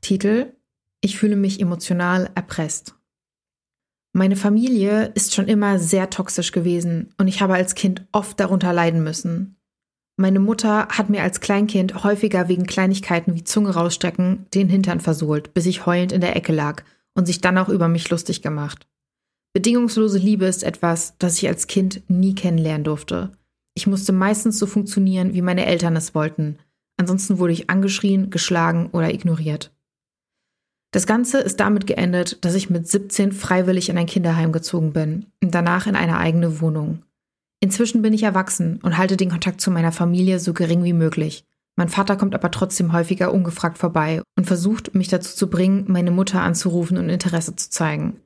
A: Titel: Ich fühle mich emotional erpresst. Meine Familie ist schon immer sehr toxisch gewesen und ich habe als Kind oft darunter leiden müssen. Meine Mutter hat mir als Kleinkind häufiger wegen Kleinigkeiten wie Zunge rausstrecken den Hintern versohlt, bis ich heulend in der Ecke lag und sich dann auch über mich lustig gemacht. Bedingungslose Liebe ist etwas, das ich als Kind nie kennenlernen durfte. Ich musste meistens so funktionieren, wie meine Eltern es wollten. Ansonsten wurde ich angeschrien, geschlagen oder ignoriert. Das Ganze ist damit geendet, dass ich mit 17 freiwillig in ein Kinderheim gezogen bin und danach in eine eigene Wohnung. Inzwischen bin ich erwachsen und halte den Kontakt zu meiner Familie so gering wie möglich. Mein Vater kommt aber trotzdem häufiger ungefragt vorbei und versucht, mich dazu zu bringen, meine Mutter anzurufen und Interesse zu zeigen.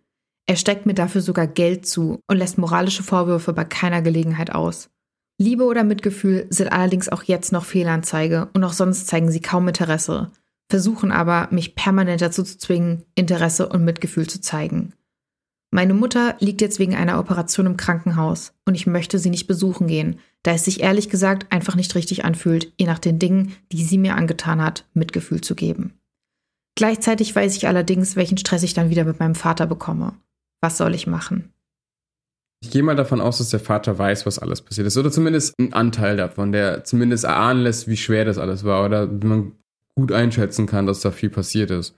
A: Er steckt mir dafür sogar Geld zu und lässt moralische Vorwürfe bei keiner Gelegenheit aus. Liebe oder Mitgefühl sind allerdings auch jetzt noch Fehlanzeige und auch sonst zeigen sie kaum Interesse, versuchen aber, mich permanent dazu zu zwingen, Interesse und Mitgefühl zu zeigen. Meine Mutter liegt jetzt wegen einer Operation im Krankenhaus und ich möchte sie nicht besuchen gehen, da es sich ehrlich gesagt einfach nicht richtig anfühlt, ihr nach den Dingen, die sie mir angetan hat, Mitgefühl zu geben. Gleichzeitig weiß ich allerdings, welchen Stress ich dann wieder mit meinem Vater bekomme. Was soll ich machen?
B: Ich gehe mal davon aus, dass der Vater weiß, was alles passiert ist. Oder zumindest ein Anteil davon, der zumindest erahnen lässt, wie schwer das alles war. Oder man gut einschätzen kann, dass da viel passiert ist.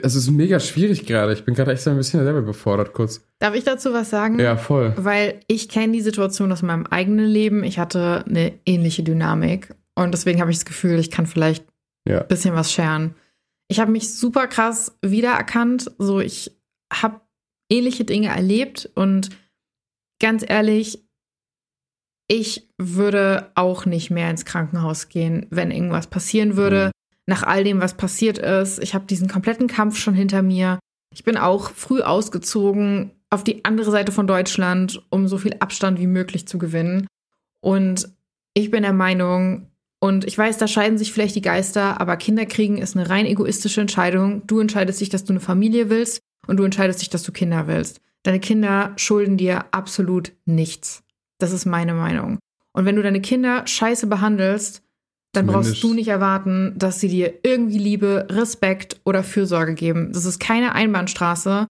B: Es ist mega schwierig gerade. Ich bin gerade echt so ein bisschen selber befordert, kurz.
A: Darf ich dazu was sagen?
B: Ja, voll.
A: Weil ich kenne die Situation aus meinem eigenen Leben. Ich hatte eine ähnliche Dynamik. Und deswegen habe ich das Gefühl, ich kann vielleicht
B: Ja.
A: ein bisschen was scheren. Ich habe mich super krass wiedererkannt. So, ich habe ähnliche Dinge erlebt und ganz ehrlich, ich würde auch nicht mehr ins Krankenhaus gehen, wenn irgendwas passieren würde. Nach all dem, was passiert ist. Ich habe diesen kompletten Kampf schon hinter mir. Ich bin auch früh ausgezogen auf die andere Seite von Deutschland, um so viel Abstand wie möglich zu gewinnen. Und ich bin der Meinung, und ich weiß, da scheiden sich vielleicht die Geister, aber Kinder kriegen ist eine rein egoistische Entscheidung. Du entscheidest dich, dass du eine Familie willst und du entscheidest dich, dass du Kinder willst. Deine Kinder schulden dir absolut nichts. Das ist meine Meinung. Und wenn du deine Kinder scheiße behandelst, dann
B: Zumindest-
A: brauchst du nicht erwarten, dass sie dir irgendwie Liebe, Respekt oder Fürsorge geben. Das ist keine Einbahnstraße.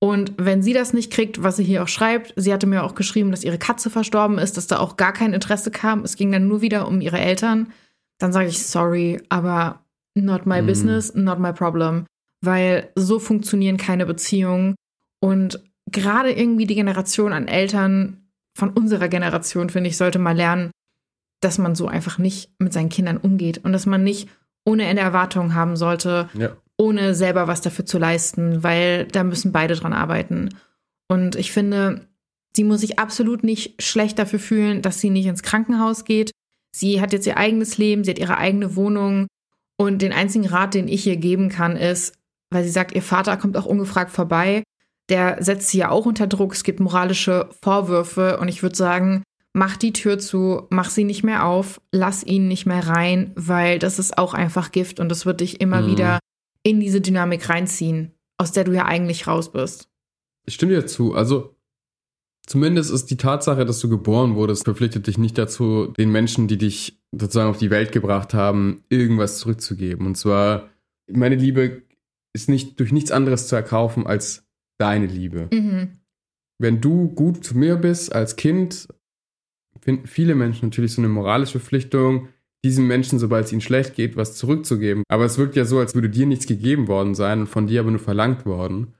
A: Und wenn sie das nicht kriegt, was sie hier auch schreibt, sie hatte mir auch geschrieben, dass ihre Katze verstorben ist, dass da auch gar kein Interesse kam. Es ging dann nur wieder um ihre Eltern. Dann sage ich sorry, aber not my
B: Mhm.
A: business, not my problem. Weil so funktionieren keine Beziehungen. Und gerade irgendwie die Generation an Eltern von unserer Generation, finde ich, sollte mal lernen, dass man so einfach nicht mit seinen Kindern umgeht und dass man nicht ohne Ende Erwartungen haben sollte,
B: Ja.
A: ohne selber was dafür zu leisten, weil da müssen beide dran arbeiten. Und ich finde, sie muss sich absolut nicht schlecht dafür fühlen, dass sie nicht ins Krankenhaus geht. Sie hat jetzt ihr eigenes Leben, sie hat ihre eigene Wohnung. Und den einzigen Rat, den ich ihr geben kann, ist, weil sie sagt, ihr Vater kommt auch ungefragt vorbei, der setzt sie ja auch unter Druck. Es gibt moralische Vorwürfe. Und ich würde sagen, mach die Tür zu, mach sie nicht mehr auf, lass ihn nicht mehr rein, weil das ist auch einfach Gift und das wird dich immer
B: Mhm.
A: wieder in diese Dynamik reinziehen, aus der du ja eigentlich raus bist.
B: Ich stimme dir zu. Also, zumindest ist die Tatsache, dass du geboren wurdest, verpflichtet dich nicht dazu, den Menschen, die dich sozusagen auf die Welt gebracht haben, irgendwas zurückzugeben. Und zwar, meine Liebe ist nicht durch nichts anderes zu erkaufen als deine Liebe.
A: Mhm.
B: Wenn du gut zu mir bist als Kind, finden viele Menschen natürlich so eine moralische Verpflichtung, diesen Menschen, sobald es ihnen schlecht geht, was zurückzugeben. Aber es wirkt ja so, als würde dir nichts gegeben worden sein und von dir aber nur verlangt worden.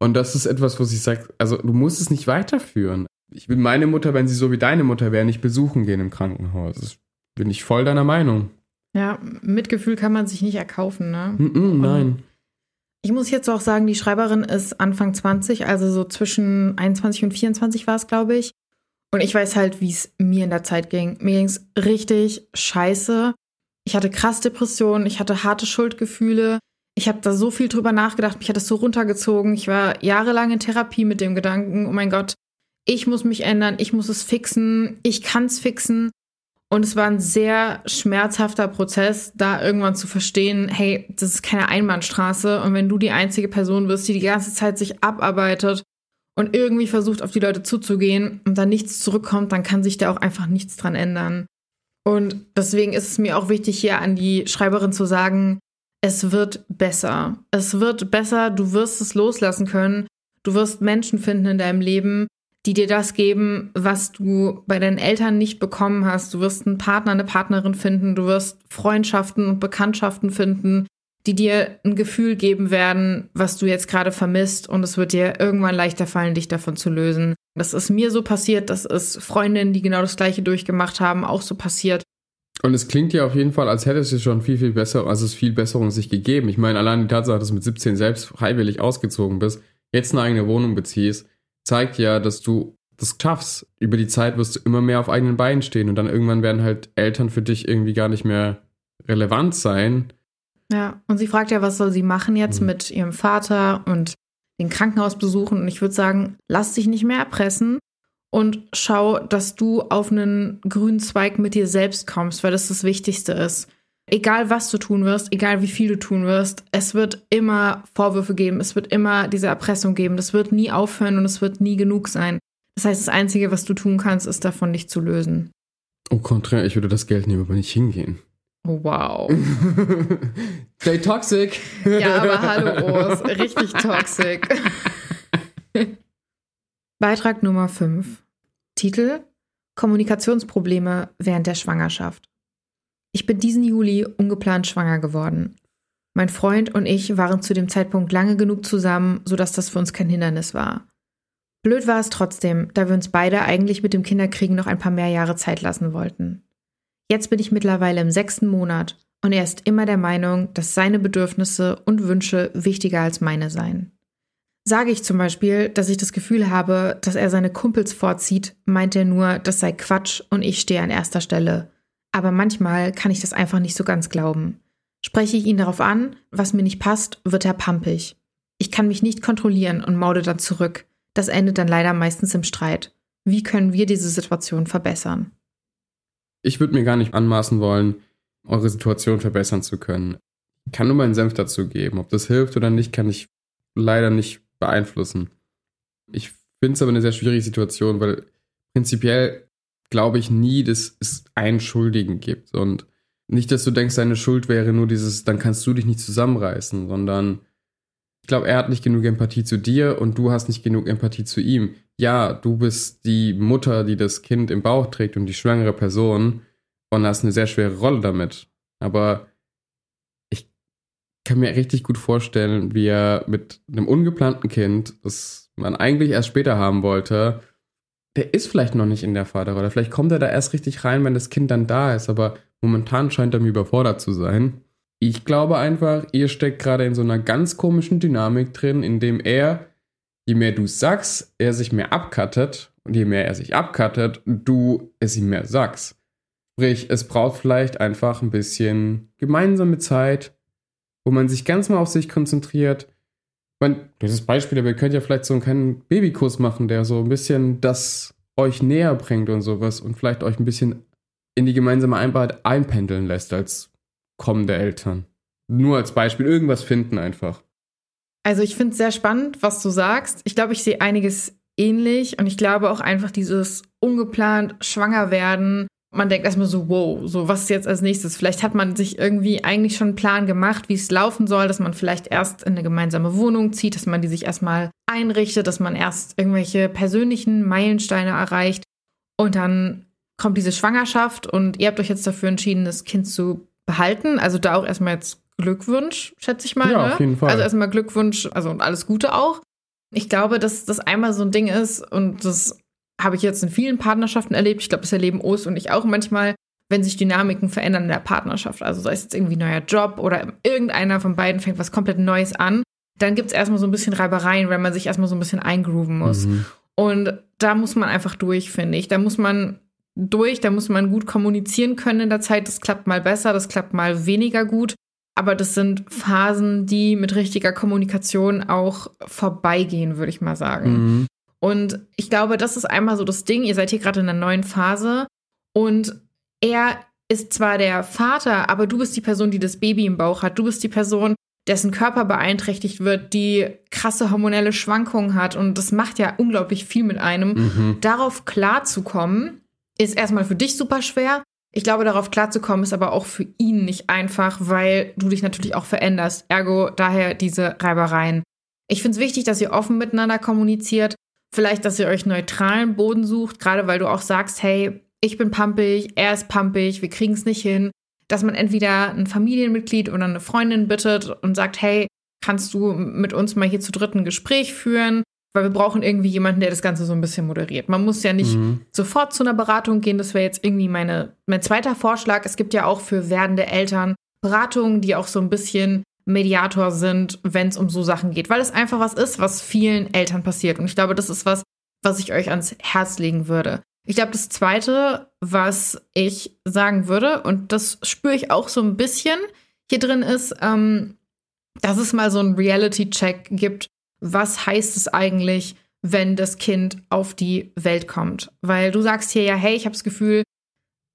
B: Und das ist etwas, wo ich sage, also du musst es nicht weiterführen. Ich will meine Mutter, wenn sie so wie deine Mutter wäre, nicht besuchen gehen im Krankenhaus. Das bin ich voll deiner Meinung.
A: Ja, Mitgefühl kann man sich nicht erkaufen, ne?
B: Mm -mm, nein.
A: Ich muss jetzt auch sagen, die Schreiberin ist Anfang 20, also so zwischen 21 und 24 war es, glaube ich. Und ich weiß halt, wie es mir in der Zeit ging. Mir ging es richtig scheiße. Ich hatte krass Depressionen, ich hatte harte Schuldgefühle. Ich habe da so viel drüber nachgedacht, mich hat das so runtergezogen. Ich war jahrelang in Therapie mit dem Gedanken, oh mein Gott, ich muss mich ändern, ich muss es fixen, ich kann es fixen. Und es war ein sehr schmerzhafter Prozess, da irgendwann zu verstehen, hey, das ist keine Einbahnstraße. Und wenn du die einzige Person bist, die die ganze Zeit sich abarbeitet und irgendwie versucht, auf die Leute zuzugehen und dann nichts zurückkommt, dann kann sich da auch einfach nichts dran ändern. Und deswegen ist es mir auch wichtig, hier an die Schreiberin zu sagen, es wird besser. Es wird besser, du wirst es loslassen können. Du wirst Menschen finden in deinem Leben, die dir das geben, was du bei deinen Eltern nicht bekommen hast. Du wirst einen Partner, eine Partnerin finden, du wirst Freundschaften und Bekanntschaften finden, die dir ein Gefühl geben werden, was du jetzt gerade vermisst und es wird dir irgendwann leichter fallen, dich davon zu lösen. Das ist mir so passiert, das ist Freundinnen, die genau das gleiche durchgemacht haben, auch so passiert.
B: Und es klingt ja auf jeden Fall, als hätte es dir schon viel, viel besser, also es viel Besserung sich gegeben. Ich meine, allein die Tatsache, dass du mit 17 selbst freiwillig ausgezogen bist, jetzt eine eigene Wohnung beziehst, zeigt ja, dass du das schaffst. Über die Zeit wirst du immer mehr auf eigenen Beinen stehen und dann irgendwann werden halt Eltern für dich irgendwie gar nicht mehr relevant sein.
A: Ja, und sie fragt ja, was soll sie machen jetzt
B: Mhm.
A: mit ihrem Vater und den Krankenhausbesuchen. Und ich würde sagen, lass dich nicht mehr erpressen und schau, dass du auf einen grünen Zweig mit dir selbst kommst, weil das das Wichtigste ist. Egal was du tun wirst, egal wie viel du tun wirst, es wird immer Vorwürfe geben, es wird immer diese Erpressung geben, das wird nie aufhören und es wird nie genug sein. Das heißt, das Einzige, was du tun kannst, ist davon dich zu lösen.
B: Au contraire, ich würde das Geld nehmen, aber nicht hingehen.
A: Oh, wow.
B: Stay toxic.
A: Ja, aber hallo, Urs. Richtig toxisch. Beitrag Nummer 5. Titel: Kommunikationsprobleme während der Schwangerschaft. Ich bin diesen Juli ungeplant schwanger geworden. Mein Freund und ich waren zu dem Zeitpunkt lange genug zusammen, sodass das für uns kein Hindernis war. Blöd war es trotzdem, da wir uns beide eigentlich mit dem Kinderkriegen noch ein paar mehr Jahre Zeit lassen wollten. Jetzt bin ich mittlerweile im sechsten Monat und er ist immer der Meinung, dass seine Bedürfnisse und Wünsche wichtiger als meine seien. Sage ich zum Beispiel, dass ich das Gefühl habe, dass er seine Kumpels vorzieht, meint er nur, das sei Quatsch und ich stehe an erster Stelle. Aber manchmal kann ich das einfach nicht so ganz glauben. Spreche ich ihn darauf an, was mir nicht passt, wird er pampig. Ich kann mich nicht kontrollieren und maude dann zurück. Das endet dann leider meistens im Streit. Wie können wir diese Situation verbessern?
B: Ich würde mir gar nicht anmaßen wollen, eure Situation verbessern zu können. Ich kann nur meinen Senf dazu geben. Ob das hilft oder nicht, kann ich leider nicht beeinflussen. Ich finde es aber eine sehr schwierige Situation, weil prinzipiell glaube ich nie, dass es einen Schuldigen gibt. Und Nicht, dass du denkst, deine Schuld wäre nur dieses, dann kannst du dich nicht zusammenreißen, sondern ich glaube, er hat nicht genug Empathie zu dir und du hast nicht genug Empathie zu ihm. Ja, du bist die Mutter, die das Kind im Bauch trägt und die schwangere Person und hast eine sehr schwere Rolle damit. Aber ich kann mir richtig gut vorstellen, wie er mit einem ungeplanten Kind, das man eigentlich erst später haben wollte, der ist vielleicht noch nicht in der Vaterrolle. Vielleicht kommt er da erst richtig rein, wenn das Kind dann da ist, aber momentan scheint er mir überfordert zu sein. Ich glaube einfach, ihr steckt gerade in so einer ganz komischen Dynamik drin, in dem er, je mehr du sagst, er sich mehr abkattet und je mehr er sich abkattet, du es ihm mehr sagst. Sprich, es braucht vielleicht einfach ein bisschen gemeinsame Zeit, wo man sich ganz mal auf sich konzentriert. Ich meine, dieses Beispiel, aber ihr könnt ja vielleicht so einen kleinen Babykuss machen, der so ein bisschen das euch näher bringt und sowas und vielleicht euch ein bisschen in die gemeinsame Arbeit einpendeln lässt als kommende Eltern. Nur als Beispiel, irgendwas finden einfach.
A: Also ich finde es sehr spannend, was du sagst. Ich glaube, ich sehe einiges ähnlich und ich glaube auch einfach dieses ungeplant schwanger werden man denkt erstmal so, wow, so was ist jetzt als nächstes? Vielleicht hat man sich irgendwie eigentlich schon einen Plan gemacht, wie es laufen soll, dass man vielleicht erst in eine gemeinsame Wohnung zieht, dass man die sich erstmal einrichtet, dass man erst irgendwelche persönlichen Meilensteine erreicht und dann kommt diese Schwangerschaft und ihr habt euch jetzt dafür entschieden, das Kind zu behalten. Also da auch erstmal jetzt Glückwunsch, schätze ich mal.
B: Ja,
A: ne?
B: auf jeden Fall.
A: Also erstmal Glückwunsch, also und alles Gute auch. Ich glaube, dass das einmal so ein Ding ist und das habe ich jetzt in vielen Partnerschaften erlebt. Ich glaube, das erleben Os und ich auch manchmal, wenn sich Dynamiken verändern in der Partnerschaft. Also sei es jetzt irgendwie ein neuer Job oder irgendeiner von beiden fängt was komplett Neues an. Dann gibt es erstmal so ein bisschen Reibereien, weil man sich erstmal so ein bisschen eingrooven muss. Mhm. Und da muss man einfach durch, finde ich. Da muss man durch, da muss man gut kommunizieren können in der Zeit. Das klappt mal besser, das klappt mal weniger gut. Aber das sind Phasen, die mit richtiger Kommunikation auch vorbeigehen, würde ich mal sagen. Mhm. Und ich glaube, das ist einmal so das Ding. Ihr seid hier gerade in einer neuen Phase und er ist zwar der Vater, aber du bist die Person, die das Baby im Bauch hat. Du bist die Person, dessen Körper beeinträchtigt wird, die krasse hormonelle Schwankungen hat. Und das macht ja unglaublich viel mit einem. Mhm. Darauf klarzukommen, ist erstmal für dich super schwer. Ich glaube, darauf klarzukommen, ist aber auch für ihn nicht einfach, weil du dich natürlich auch veränderst. Ergo daher diese Reibereien. Ich finde es wichtig, dass ihr offen miteinander kommuniziert. Vielleicht, dass ihr euch neutralen Boden sucht, gerade weil du auch sagst, hey, ich bin pampig, er ist pampig, wir kriegen es nicht hin. Dass man entweder ein Familienmitglied oder eine Freundin bittet und sagt, hey, kannst du mit uns mal hier zu dritten Gespräch führen? Weil wir brauchen irgendwie jemanden, der das Ganze so ein bisschen moderiert. Man muss ja nicht mhm. sofort zu einer Beratung gehen. Das wäre jetzt irgendwie meine, mein zweiter Vorschlag. Es gibt ja auch für werdende Eltern Beratungen, die auch so ein bisschen Mediator sind, wenn es um so Sachen geht, weil es einfach was ist, was vielen Eltern passiert. Und ich glaube, das ist was, was ich euch ans Herz legen würde. Ich glaube, das Zweite, was ich sagen würde, und das spüre ich auch so ein bisschen hier drin, ist, ähm, dass es mal so einen Reality-Check gibt. Was heißt es eigentlich, wenn das Kind auf die Welt kommt? Weil du sagst hier ja, hey, ich habe das Gefühl,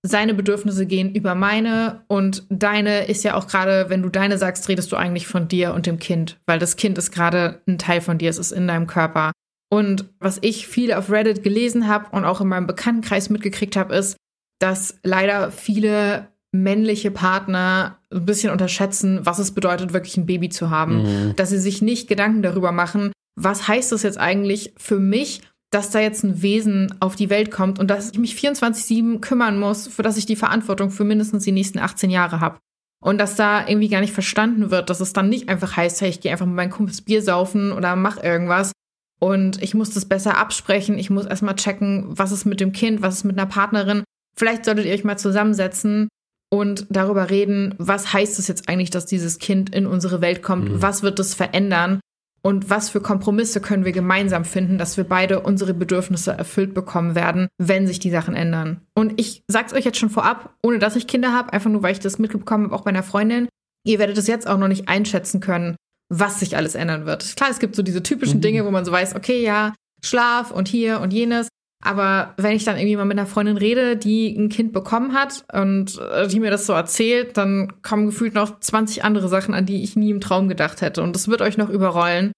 A: seine Bedürfnisse gehen über meine und deine ist ja auch gerade, wenn du deine sagst, redest du eigentlich von dir und dem Kind, weil das Kind ist gerade ein Teil von dir, es ist in deinem Körper. Und was ich viel auf Reddit gelesen habe und auch in meinem Bekanntenkreis mitgekriegt habe, ist, dass leider viele männliche Partner ein bisschen unterschätzen, was es bedeutet, wirklich ein Baby zu haben. Mhm. Dass sie sich nicht Gedanken darüber machen, was heißt das jetzt eigentlich für mich dass da jetzt ein Wesen auf die Welt kommt und dass ich mich 24-7 kümmern muss, für das ich die Verantwortung für mindestens die nächsten 18 Jahre habe. Und dass da irgendwie gar nicht verstanden wird, dass es dann nicht einfach heißt, hey, ich gehe einfach mit meinen Kumpels Bier saufen oder mach irgendwas. Und ich muss das besser absprechen. Ich muss erstmal checken, was ist mit dem Kind, was ist mit einer Partnerin. Vielleicht solltet ihr euch mal zusammensetzen und darüber reden, was heißt es jetzt eigentlich, dass dieses Kind in unsere Welt kommt? Mhm. Was wird das verändern? Und was für Kompromisse können wir gemeinsam finden, dass wir beide unsere Bedürfnisse erfüllt bekommen werden, wenn sich die Sachen ändern. Und ich sag's euch jetzt schon vorab, ohne dass ich Kinder habe, einfach nur weil ich das mitbekommen habe, auch bei einer Freundin. Ihr werdet es jetzt auch noch nicht einschätzen können, was sich alles ändern wird. Klar, es gibt so diese typischen mhm. Dinge, wo man so weiß, okay, ja, Schlaf und hier und jenes. Aber wenn ich dann irgendwie mal mit einer Freundin rede, die ein Kind bekommen hat und äh, die mir das so erzählt, dann kommen gefühlt noch 20 andere Sachen, an die ich nie im Traum gedacht hätte. Und das wird euch noch überrollen.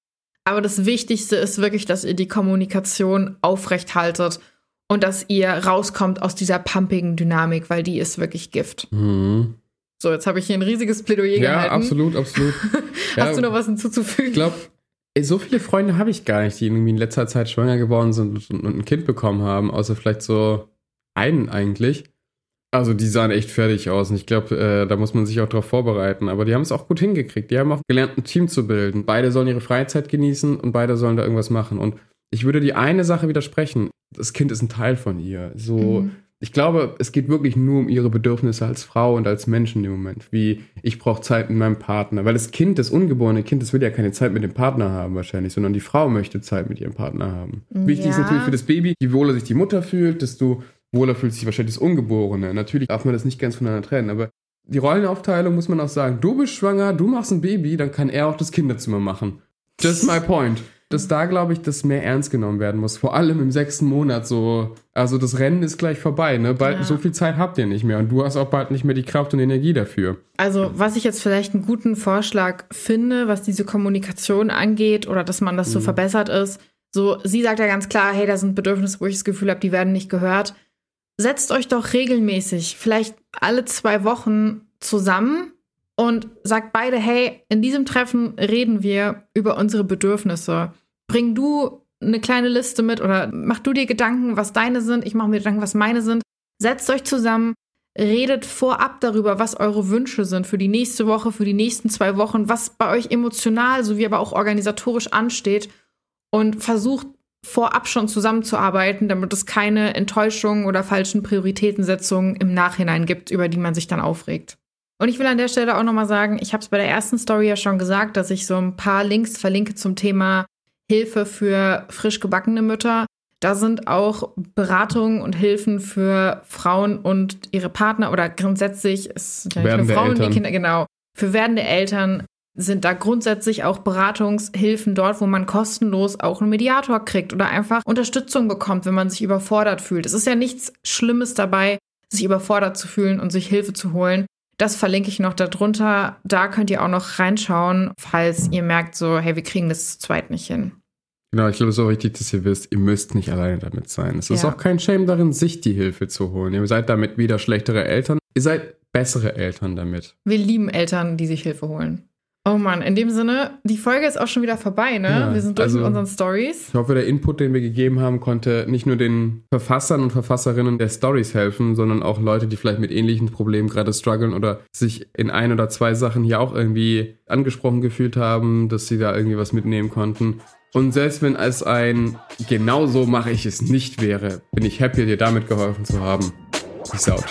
A: Aber das Wichtigste ist wirklich, dass ihr die Kommunikation aufrecht haltet und dass ihr rauskommt aus dieser pumpigen Dynamik, weil die ist wirklich Gift.
B: Mhm.
A: So, jetzt habe ich hier ein riesiges Plädoyer
B: ja,
A: gehalten.
B: absolut, absolut.
A: Hast
B: ja,
A: du noch was hinzuzufügen?
B: Ich glaube, so viele Freunde habe ich gar nicht, die irgendwie in letzter Zeit schwanger geworden sind und ein Kind bekommen haben, außer vielleicht so einen eigentlich. Also die sahen echt fertig aus und ich glaube, äh, da muss man sich auch darauf vorbereiten. Aber die haben es auch gut hingekriegt. Die haben auch gelernt, ein Team zu bilden. Beide sollen ihre Freizeit genießen und beide sollen da irgendwas machen. Und ich würde die eine Sache widersprechen. Das Kind ist ein Teil von ihr. So, mhm. Ich glaube, es geht wirklich nur um ihre Bedürfnisse als Frau und als Menschen im Moment. Wie ich brauche Zeit mit meinem Partner. Weil das Kind, das ungeborene Kind, das will ja keine Zeit mit dem Partner haben wahrscheinlich, sondern die Frau möchte Zeit mit ihrem Partner haben. Ja. Wichtig ist natürlich für das Baby, je wohler sich die Mutter fühlt, desto wohler fühlt sich wahrscheinlich das Ungeborene. Natürlich darf man das nicht ganz voneinander trennen, aber die Rollenaufteilung muss man auch sagen. Du bist schwanger, du machst ein Baby, dann kann er auch das Kinderzimmer machen. Just my point. Dass da, glaube ich, das mehr ernst genommen werden muss. Vor allem im sechsten Monat so. Also das Rennen ist gleich vorbei, ne? Bald, ja. So viel Zeit habt ihr nicht mehr. Und du hast auch bald nicht mehr die Kraft und Energie dafür.
A: Also, was ich jetzt vielleicht einen guten Vorschlag finde, was diese Kommunikation angeht oder dass man das so mhm. verbessert ist. So, sie sagt ja ganz klar, hey, da sind Bedürfnisse, wo ich das Gefühl habe, die werden nicht gehört setzt euch doch regelmäßig, vielleicht alle zwei Wochen zusammen und sagt beide, hey, in diesem Treffen reden wir über unsere Bedürfnisse. Bring du eine kleine Liste mit oder mach du dir Gedanken, was deine sind, ich mache mir Gedanken, was meine sind. Setzt euch zusammen, redet vorab darüber, was eure Wünsche sind für die nächste Woche, für die nächsten zwei Wochen, was bei euch emotional sowie aber auch organisatorisch ansteht und versucht vorab schon zusammenzuarbeiten, damit es keine Enttäuschungen oder falschen Prioritätensetzungen im Nachhinein gibt, über die man sich dann aufregt. Und ich will an der Stelle auch nochmal sagen, ich habe es bei der ersten Story ja schon gesagt, dass ich so ein paar Links verlinke zum Thema Hilfe für frisch gebackene Mütter. Da sind auch Beratungen und Hilfen für Frauen und ihre Partner oder grundsätzlich, es sind ja nicht nur Frauen, Eltern. die Kinder, genau, für werdende Eltern sind da grundsätzlich auch Beratungshilfen dort, wo man kostenlos auch einen Mediator kriegt oder einfach Unterstützung bekommt, wenn man sich überfordert fühlt. Es ist ja nichts Schlimmes dabei, sich überfordert zu fühlen und sich Hilfe zu holen. Das verlinke ich noch darunter. Da könnt ihr auch noch reinschauen, falls ihr merkt, so, hey, wir kriegen das zu zweit nicht hin.
B: Genau, ich glaube, es ist auch wichtig, dass ihr wisst, ihr müsst nicht alleine damit sein. Es ja. ist auch kein Shame darin, sich die Hilfe zu holen. Ihr seid damit wieder schlechtere Eltern. Ihr seid bessere Eltern damit.
A: Wir lieben Eltern, die sich Hilfe holen. Oh Mann, in dem Sinne, die Folge ist auch schon wieder vorbei, ne? Ja, wir sind durch also, mit unseren Stories.
B: Ich hoffe, der Input, den wir gegeben haben, konnte nicht nur den Verfassern und Verfasserinnen der Stories helfen, sondern auch Leute, die vielleicht mit ähnlichen Problemen gerade strugglen oder sich in ein oder zwei Sachen hier auch irgendwie angesprochen gefühlt haben, dass sie da irgendwie was mitnehmen konnten. Und selbst wenn es ein genau so mache ich es nicht wäre, bin ich happy, dir damit geholfen zu haben. Peace out.